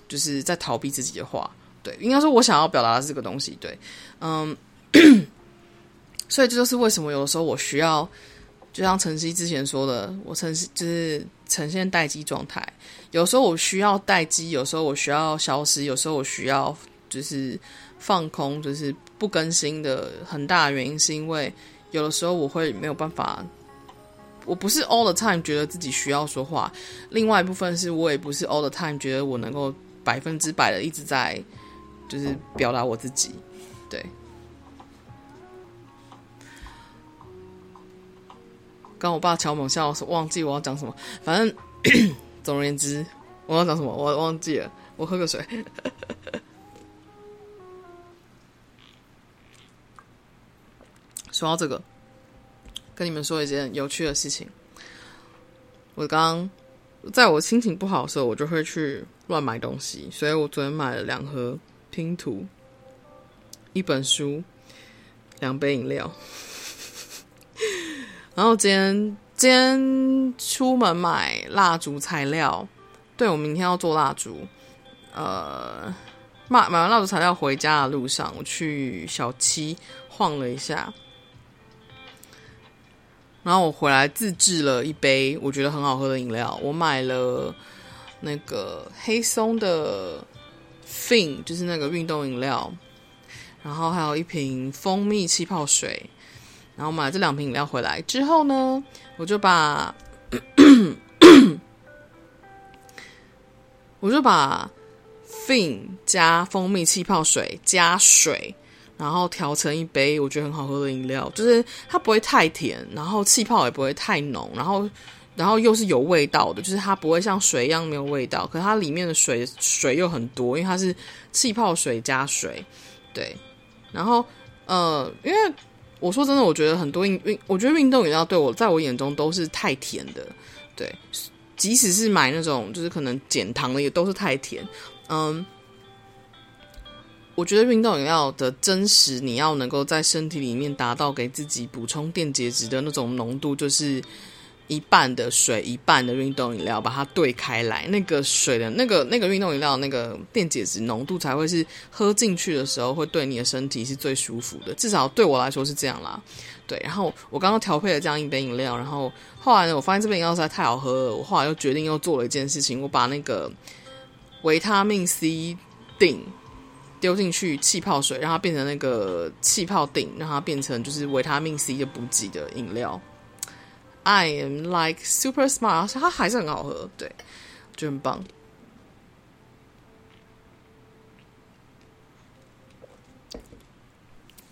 就是在逃避自己的话。对，应该说我想要表达的是这个东西。对，嗯，所以这就是为什么有的时候我需要，就像晨曦之前说的，我晨曦就是呈现待机状态。有时候我需要待机，有时候我需要消失，有时候我需要就是。放空就是不更新的很大的原因，是因为有的时候我会没有办法，我不是 all the time 觉得自己需要说话，另外一部分是我也不是 all the time 觉得我能够百分之百的一直在就是表达我自己，对。刚我爸敲门，笑我忘记我要讲什么，反正 总而言之，我要讲什么我忘记了，我喝个水。说到这个，跟你们说一件有趣的事情。我刚在我心情不好的时候，我就会去乱买东西，所以我昨天买了两盒拼图、一本书、两杯饮料。然后今天今天出门买蜡烛材料，对，我明天要做蜡烛。呃，买买完蜡烛材料回家的路上，我去小七晃了一下。然后我回来自制了一杯我觉得很好喝的饮料，我买了那个黑松的 Fin，就是那个运动饮料，然后还有一瓶蜂蜜气泡水，然后买了这两瓶饮料回来之后呢，我就把 我就把 Fin 加蜂蜜气泡水加水。然后调成一杯我觉得很好喝的饮料，就是它不会太甜，然后气泡也不会太浓，然后然后又是有味道的，就是它不会像水一样没有味道，可是它里面的水水又很多，因为它是气泡水加水，对。然后呃，因为我说真的，我觉得很多运运，我觉得运动饮料对我在我眼中都是太甜的，对。即使是买那种就是可能减糖的，也都是太甜。嗯，我觉得运动饮料的真实，你要能够在身体里面达到给自己补充电解质的那种浓度，就是。一半的水，一半的运动饮料，把它兑开来，那个水的那个那个运动饮料那个电解质浓度才会是喝进去的时候会对你的身体是最舒服的，至少对我来说是这样啦。对，然后我刚刚调配了这样一杯饮料，然后后来呢，我发现这杯饮料实在太好喝了，我后来又决定又做了一件事情，我把那个维他命 C 錠丢进去气泡水，让它变成那个气泡顶，让它变成就是维他命 C 的补给的饮料。I am like super smart，而且它还是很好喝，对，就很棒。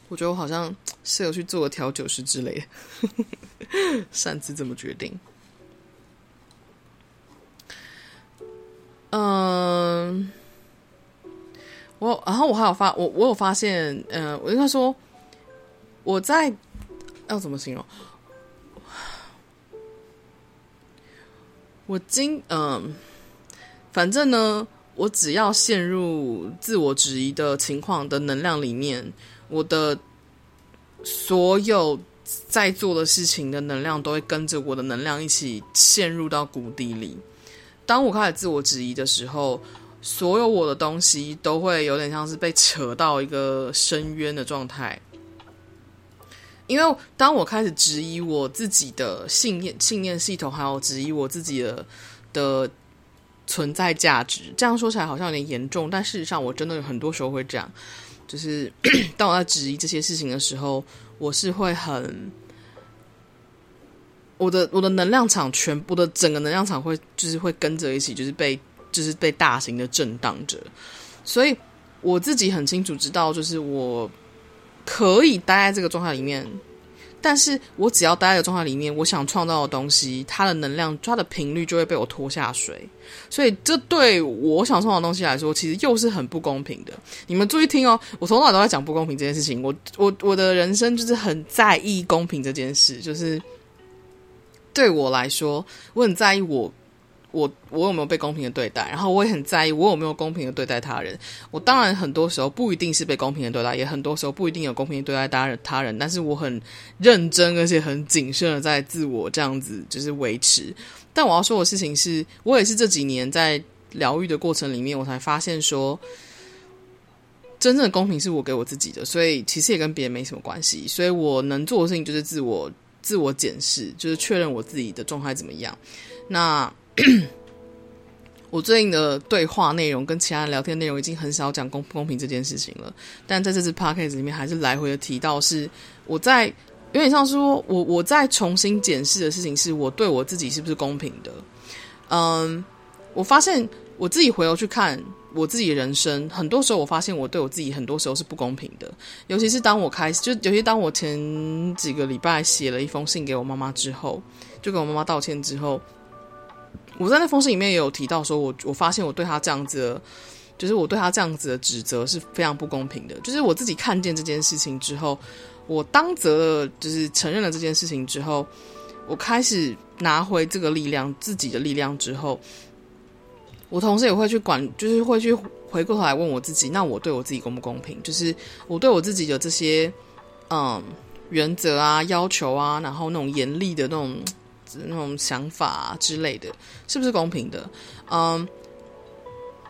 我觉得我好像是有去做个调酒师之类的，擅自这么决定。嗯，我然后我还有发我我有发现，嗯、我应该说我在要怎么形容？我今嗯，反正呢，我只要陷入自我质疑的情况的能量里面，我的所有在做的事情的能量都会跟着我的能量一起陷入到谷底里。当我开始自我质疑的时候，所有我的东西都会有点像是被扯到一个深渊的状态。因为当我开始质疑我自己的信念、信念系统，还有质疑我自己的的存在价值，这样说起来好像有点严重，但事实上我真的有很多时候会这样。就是 当我在质疑这些事情的时候，我是会很，我的我的能量场全部的整个能量场会就是会跟着一起，就是被就是被大型的震荡着。所以我自己很清楚知道，就是我。可以待在这个状态里面，但是我只要待在状态里面，我想创造的东西，它的能量、它的频率就会被我拖下水。所以，这对我想创造的东西来说，其实又是很不公平的。你们注意听哦，我从小都在讲不公平这件事情。我、我、我的人生就是很在意公平这件事，就是对我来说，我很在意我。我我有没有被公平的对待？然后我也很在意我有没有公平的对待他人。我当然很多时候不一定是被公平的对待，也很多时候不一定有公平的对待他人他人。但是我很认真而且很谨慎的在自我这样子就是维持。但我要说的事情是，我也是这几年在疗愈的过程里面，我才发现说，真正的公平是我给我自己的，所以其实也跟别人没什么关系。所以我能做的事情就是自我自我检视，就是确认我自己的状态怎么样。那。我最近的对话内容跟其他聊天内容已经很少讲公不公平这件事情了，但在这次 podcast 里面还是来回的提到，是我在有点像说我我在重新检视的事情，是我对我自己是不是公平的。嗯，我发现我自己回头去看我自己的人生，很多时候我发现我对我自己很多时候是不公平的，尤其是当我开始，就尤其当我前几个礼拜写了一封信给我妈妈之后，就跟我妈妈道歉之后。我在那封信里面也有提到说，我我发现我对他这样子的，就是我对他这样子的指责是非常不公平的。就是我自己看见这件事情之后，我当责了，就是承认了这件事情之后，我开始拿回这个力量，自己的力量之后，我同时也会去管，就是会去回过头来问我自己，那我对我自己公不公平？就是我对我自己的这些嗯原则啊、要求啊，然后那种严厉的那种。那种想法之类的，是不是公平的？嗯，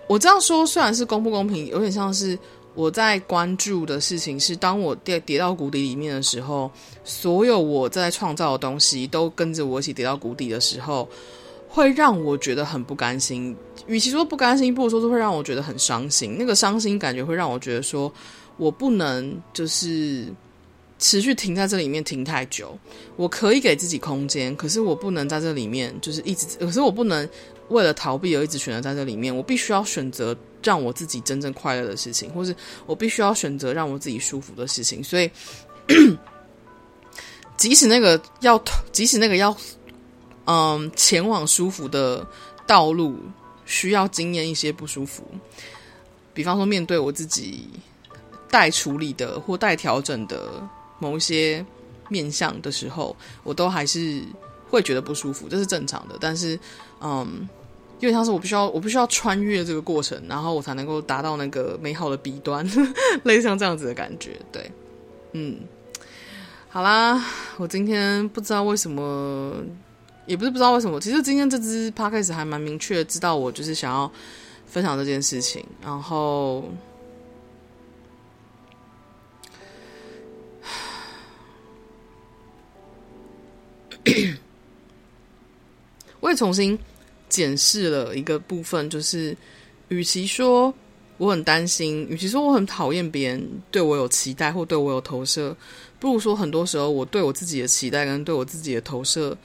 我这样说虽然是公不公平，有点像是我在关注的事情是，当我跌跌到谷底里面的时候，所有我在创造的东西都跟着我一起跌到谷底的时候，会让我觉得很不甘心。与其说不甘心，不如说是会让我觉得很伤心。那个伤心感觉会让我觉得说，我不能就是。持续停在这里面停太久，我可以给自己空间，可是我不能在这里面就是一直，可是我不能为了逃避而一直选择在这里面，我必须要选择让我自己真正快乐的事情，或是我必须要选择让我自己舒服的事情。所以，即使那个要，即使那个要，嗯，前往舒服的道路需要经验一些不舒服，比方说面对我自己待处理的或待调整的。某一些面向的时候，我都还是会觉得不舒服，这是正常的。但是，嗯，因为像是我必须要，我必须要穿越这个过程，然后我才能够达到那个美好的彼端，类似像这样子的感觉。对，嗯，好啦，我今天不知道为什么，也不是不知道为什么，其实今天这支 podcast 还蛮明确，知道我就是想要分享这件事情，然后。我也重新检视了一个部分，就是，与其说我很担心，与其说我很讨厌别人对我有期待或对我有投射，不如说很多时候我对我自己的期待跟对我自己的投射，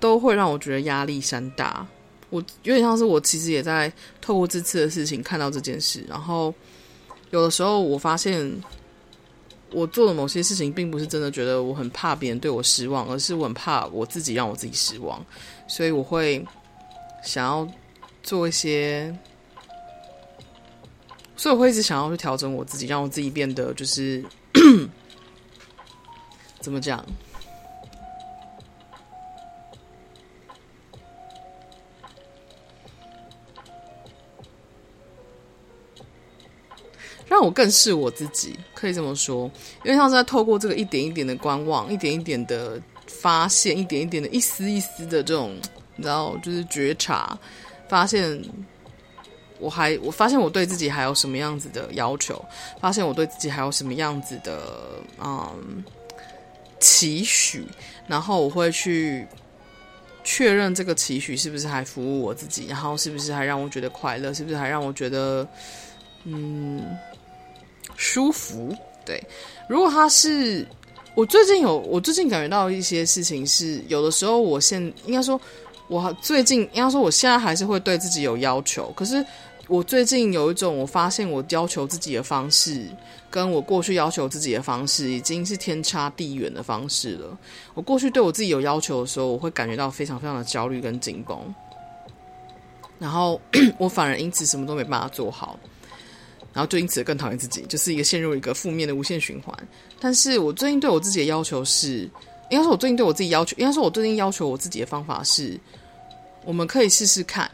都会让我觉得压力山大。我有点像是我其实也在透过这次的事情看到这件事，然后有的时候我发现。我做的某些事情，并不是真的觉得我很怕别人对我失望，而是我很怕我自己让我自己失望，所以我会想要做一些，所以我会一直想要去调整我自己，让我自己变得就是 怎么讲？让我更是我自己，可以这么说，因为像是在透过这个一点一点的观望，一点一点的发现，一点一点的一丝一丝的这种，你知道，就是觉察，发现我还，我发现我对自己还有什么样子的要求，发现我对自己还有什么样子的嗯期许，然后我会去确认这个期许是不是还服务我自己，然后是不是还让我觉得快乐，是不是还让我觉得嗯。舒服，对。如果他是我最近有，我最近感觉到一些事情是，有的时候我现应该说，我最近应该说，我现在还是会对自己有要求。可是我最近有一种，我发现我要求自己的方式，跟我过去要求自己的方式，已经是天差地远的方式了。我过去对我自己有要求的时候，我会感觉到非常非常的焦虑跟紧绷，然后 我反而因此什么都没办法做好。然后就因此更讨厌自己，就是一个陷入一个负面的无限循环。但是我最近对我自己的要求是，应该说我最近对我自己要求，应该说我最近要求我自己的方法是，我们可以试试看，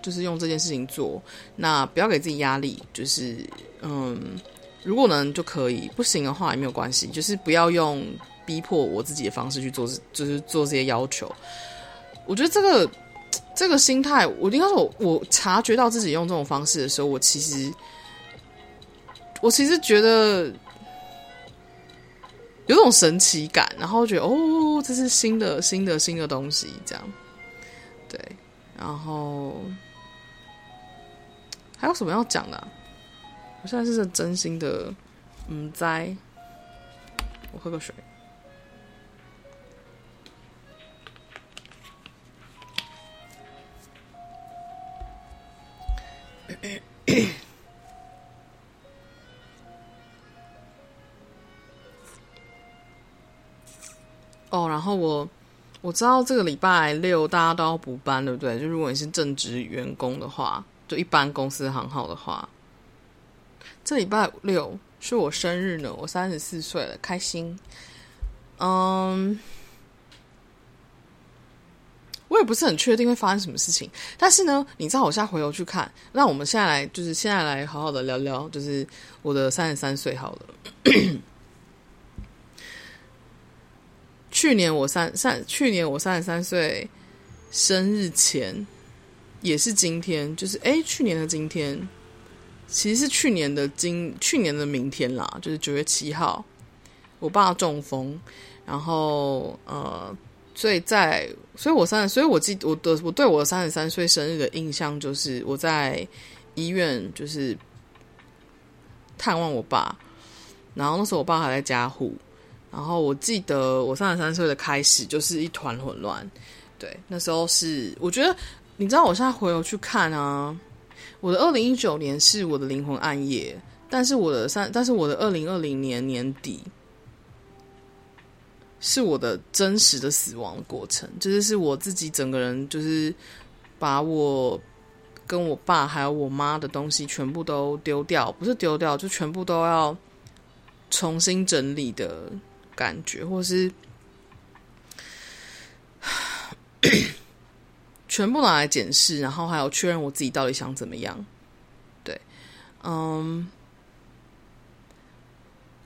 就是用这件事情做，那不要给自己压力，就是嗯，如果能就可以，不行的话也没有关系，就是不要用逼迫我自己的方式去做，就是做这些要求。我觉得这个这个心态，我应该说我，我察觉到自己用这种方式的时候，我其实。我其实觉得有种神奇感，然后觉得哦，这是新的、新的、新的东西，这样对。然后还有什么要讲的？我现在是真心的，嗯，在。我喝个水。哦，然后我我知道这个礼拜六大家都要补班，对不对？就如果你是正职员工的话，就一般公司行号的话，这礼拜六是我生日呢，我三十四岁了，开心。嗯，我也不是很确定会发生什么事情，但是呢，你知道我现在回头去看，那我们现在来就是现在来好好的聊聊，就是我的三十三岁好了。去年我三三，去年我三十三岁生日前，也是今天，就是诶，去年的今天，其实是去年的今，去年的明天啦，就是九月七号，我爸中风，然后呃，所以在，所以我三，所以我记我的我对我三十三岁生日的印象就是我在医院就是探望我爸，然后那时候我爸还在加护。然后我记得我三十三岁的开始就是一团混乱，对，那时候是我觉得，你知道我现在回头去看啊，我的二零一九年是我的灵魂暗夜，但是我的三，但是我的二零二零年年底是我的真实的死亡过程，就是是我自己整个人就是把我跟我爸还有我妈的东西全部都丢掉，不是丢掉，就全部都要重新整理的。感觉，或是 全部拿来检视，然后还有确认我自己到底想怎么样。对，嗯，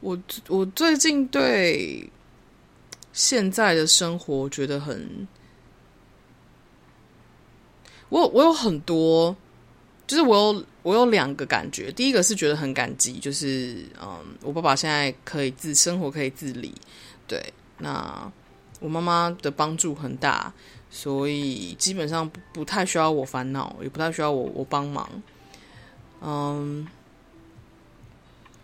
我我最近对现在的生活觉得很，我我有很多，就是我有我有两个感觉。第一个是觉得很感激，就是嗯，我爸爸现在可以自生活可以自理，对，那我妈妈的帮助很大。所以基本上不太需要我烦恼，也不太需要我我帮忙。嗯，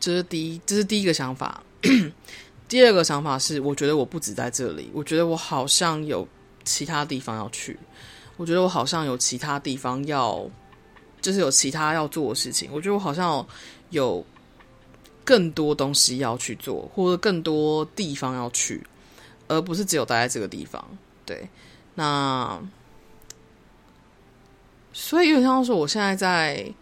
这是第一，这是第一个想法。第二个想法是，我觉得我不止在这里，我觉得我好像有其他地方要去。我觉得我好像有其他地方要，就是有其他要做的事情。我觉得我好像有更多东西要去做，或者更多地方要去，而不是只有待在这个地方。对。那，所以有点像说，我现在在，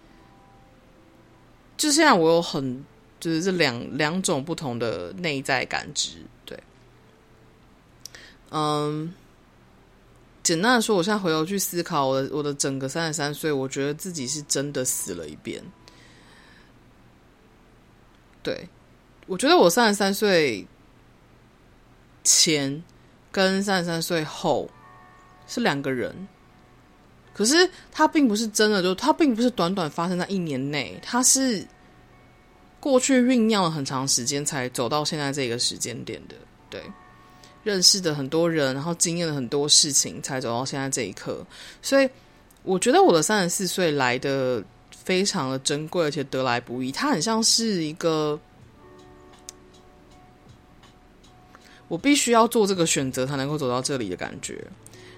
就现在我有很，就是这两两种不同的内在感知，对，嗯，简单的说，我现在回头去思考我的我的整个三十三岁，我觉得自己是真的死了一遍，对，我觉得我三十三岁前跟三十三岁后。是两个人，可是他并不是真的，就他并不是短短发生在一年内，他是过去酝酿了很长时间才走到现在这个时间点的。对，认识的很多人，然后经验了很多事情，才走到现在这一刻。所以我觉得我的三十四岁来的非常的珍贵，而且得来不易。它很像是一个我必须要做这个选择才能够走到这里的感觉。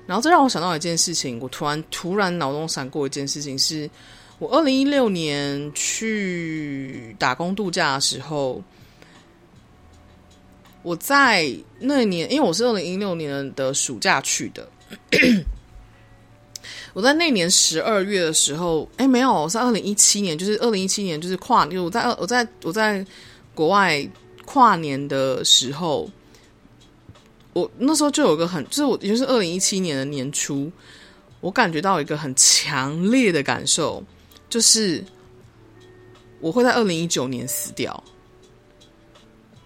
然后这让我想到一件事情，我突然突然脑中闪过一件事情是，是我二零一六年去打工度假的时候，我在那年，因为我是二零一六年的暑假去的，我在那年十二月的时候，哎，没有，我是二零一七年，就是二零一七年，就是跨，就我在我在我在国外跨年的时候。我那时候就有个很，就是我也就是二零一七年的年初，我感觉到一个很强烈的感受，就是我会在二零一九年死掉。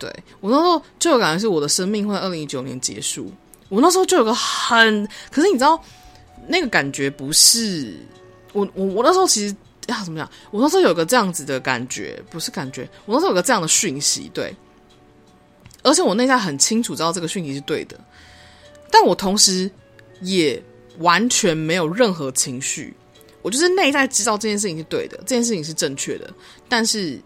对，我那时候就有感觉是我的生命会在二零一九年结束。我那时候就有个很，可是你知道那个感觉不是我我我那时候其实要怎么讲？我那时候有个这样子的感觉，不是感觉，我那时候有个这样的讯息，对。而且我内在很清楚知道这个讯息是对的，但我同时也完全没有任何情绪。我就是内在知道这件事情是对的，这件事情是正确的，但是，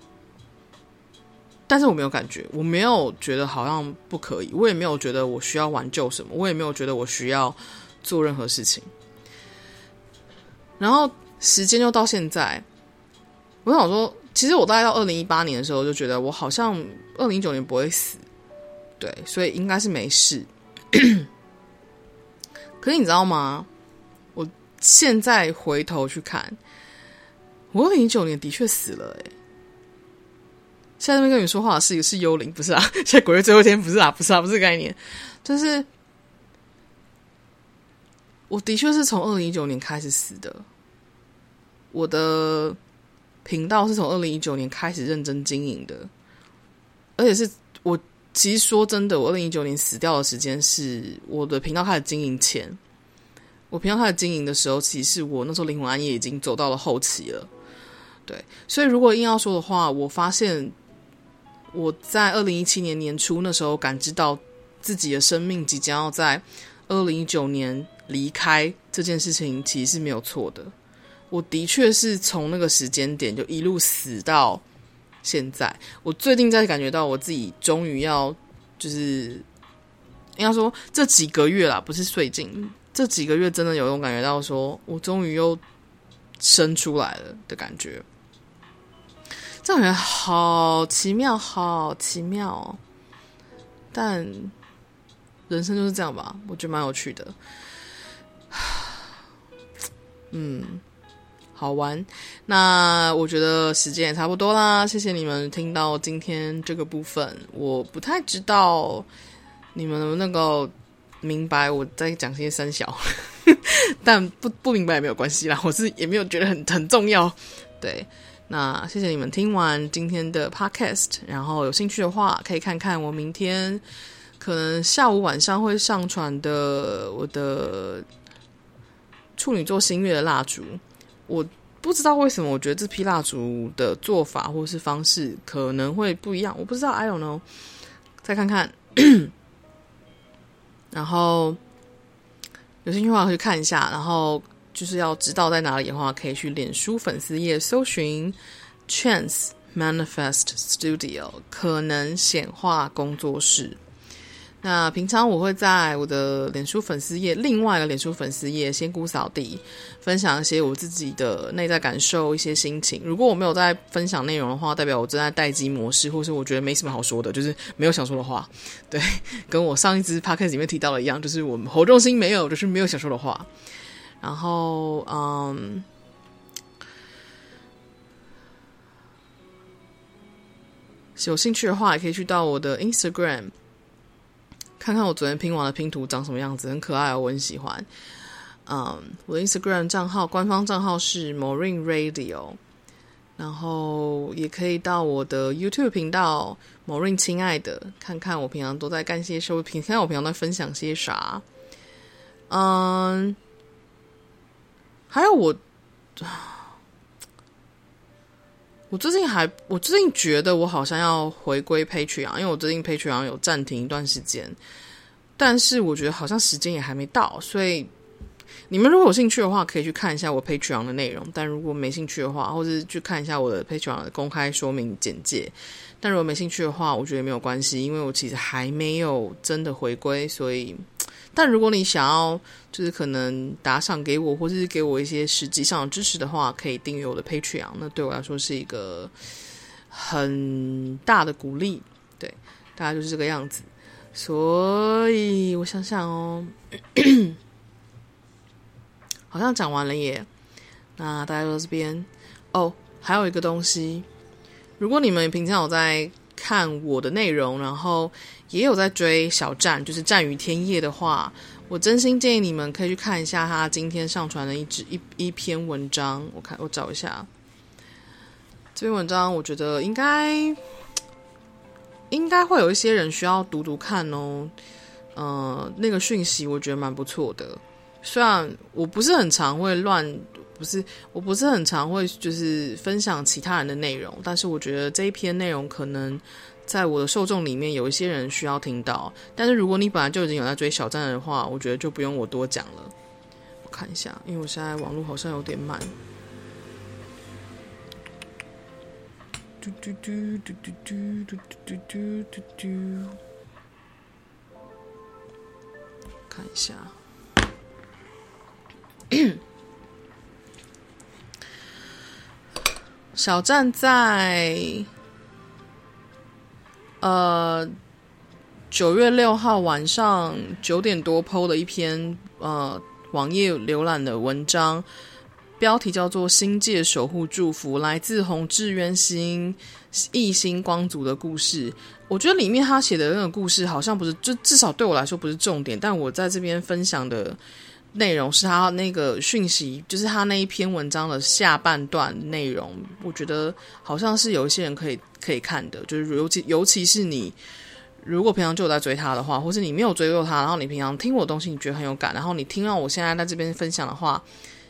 但是我没有感觉，我没有觉得好像不可以，我也没有觉得我需要挽救什么，我也没有觉得我需要做任何事情。然后时间就到现在，我想说，其实我大概到二零一八年的时候就觉得我好像二零一九年不会死。对，所以应该是没事。可是你知道吗？我现在回头去看，我二零一九年的确死了。哎，现在那边跟你说话的是一个是幽灵，不是啊？现在鬼月最后一天，不是啊？不是啊？不是概念，就是我的确是从二零一九年开始死的。我的频道是从二零一九年开始认真经营的，而且是我。其实说真的，我二零一九年死掉的时间是我的频道开始经营前。我频道开始经营的时候，其实我那时候灵魂暗夜已经走到了后期了。对，所以如果硬要说的话，我发现我在二零一七年年初那时候感知到自己的生命即将要在二零一九年离开这件事情，其实是没有错的。我的确是从那个时间点就一路死到。现在我最近在感觉到我自己终于要，就是应该说这几个月啦，不是最近这几个月，真的有种感觉到说我终于又生出来了的感觉，这感觉好奇妙，好奇妙。但人生就是这样吧，我觉得蛮有趣的。嗯。好玩，那我觉得时间也差不多啦。谢谢你们听到今天这个部分，我不太知道你们能不能够明白我在讲些三小。但不不明白也没有关系啦，我是也没有觉得很很重要。对，那谢谢你们听完今天的 podcast，然后有兴趣的话可以看看我明天可能下午晚上会上传的我的处女座新月的蜡烛。我不知道为什么，我觉得这批蜡烛的做法或是方式可能会不一样，我不知道，I don't know，再看看。然后有兴趣的话可以看一下，然后就是要知道在哪里的话，可以去脸书粉丝页搜寻 Chance Manifest Studio 可能显化工作室。那平常我会在我的脸书粉丝页，另外一个脸书粉丝页仙姑扫地，分享一些我自己的内在感受、一些心情。如果我没有在分享内容的话，代表我正在待机模式，或是我觉得没什么好说的，就是没有想说的话。对，跟我上一支 podcast 里面提到的一样，就是我们活动心没有，就是没有想说的话。然后，嗯，有兴趣的话，也可以去到我的 Instagram。看看我昨天拼完的拼图长什么样子，很可爱哦，我很喜欢。嗯，我的 Instagram 账号官方账号是 Maureen Radio，然后也可以到我的 YouTube 频道 Morin 亲爱的，看看我平常都在干些什么，平看我平常在分享些啥。嗯，还有我。我最近还，我最近觉得我好像要回归 Patreon，因为我最近 Patreon 有暂停一段时间，但是我觉得好像时间也还没到，所以你们如果有兴趣的话，可以去看一下我 Patreon 的内容；但如果没兴趣的话，或者去看一下我的 Patreon 的公开说明简介。但如果没兴趣的话，我觉得也没有关系，因为我其实还没有真的回归，所以。但如果你想要，就是可能打赏给我，或者是给我一些实际上的支持的话，可以订阅我的 Patreon，那对我来说是一个很大的鼓励。对，大概就是这个样子。所以我想想哦，好像讲完了耶。那大家都这边哦，还有一个东西，如果你们平常有在看我的内容，然后。也有在追小站，就是战与天业的话，我真心建议你们可以去看一下他今天上传的一支一一篇文章。我看我找一下这篇文章，我觉得应该应该会有一些人需要读读看哦。呃，那个讯息我觉得蛮不错的，虽然我不是很常会乱，不是我不是很常会就是分享其他人的内容，但是我觉得这一篇内容可能。在我的受众里面，有一些人需要听到。但是如果你本来就已经有在追小站的话，我觉得就不用我多讲了。我看一下，因为我现在网络好像有点慢。嘟嘟嘟嘟嘟嘟嘟嘟嘟嘟嘟。看一下，小站在。呃，九月六号晚上九点多 PO 的一篇呃网页浏览的文章，标题叫做《星界守护祝福》，来自红志渊星异星光族的故事。我觉得里面他写的那个故事好像不是，就至少对我来说不是重点，但我在这边分享的。内容是他那个讯息，就是他那一篇文章的下半段内容。我觉得好像是有一些人可以可以看的，就是尤其尤其是你，如果平常就有在追他的话，或是你没有追过他，然后你平常听我的东西，你觉得很有感，然后你听到我现在在这边分享的话，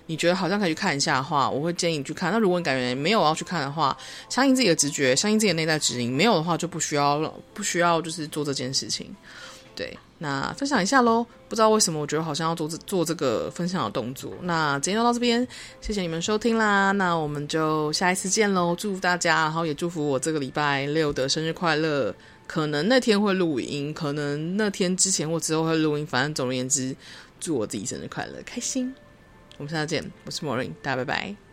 你觉得好像可以去看一下的话，我会建议你去看。那如果你感觉没有要去看的话，相信自己的直觉，相信自己的内在指引，没有的话就不需要，不需要就是做这件事情，对。那分享一下喽，不知道为什么我觉得好像要做这做这个分享的动作。那今天就到这边，谢谢你们收听啦。那我们就下一次见喽，祝福大家，然后也祝福我这个礼拜六的生日快乐。可能那天会录音，可能那天之前或之后会录音，反正总而言之，祝我自己生日快乐，开心。我们下次见，我是 Maureen，大家拜拜。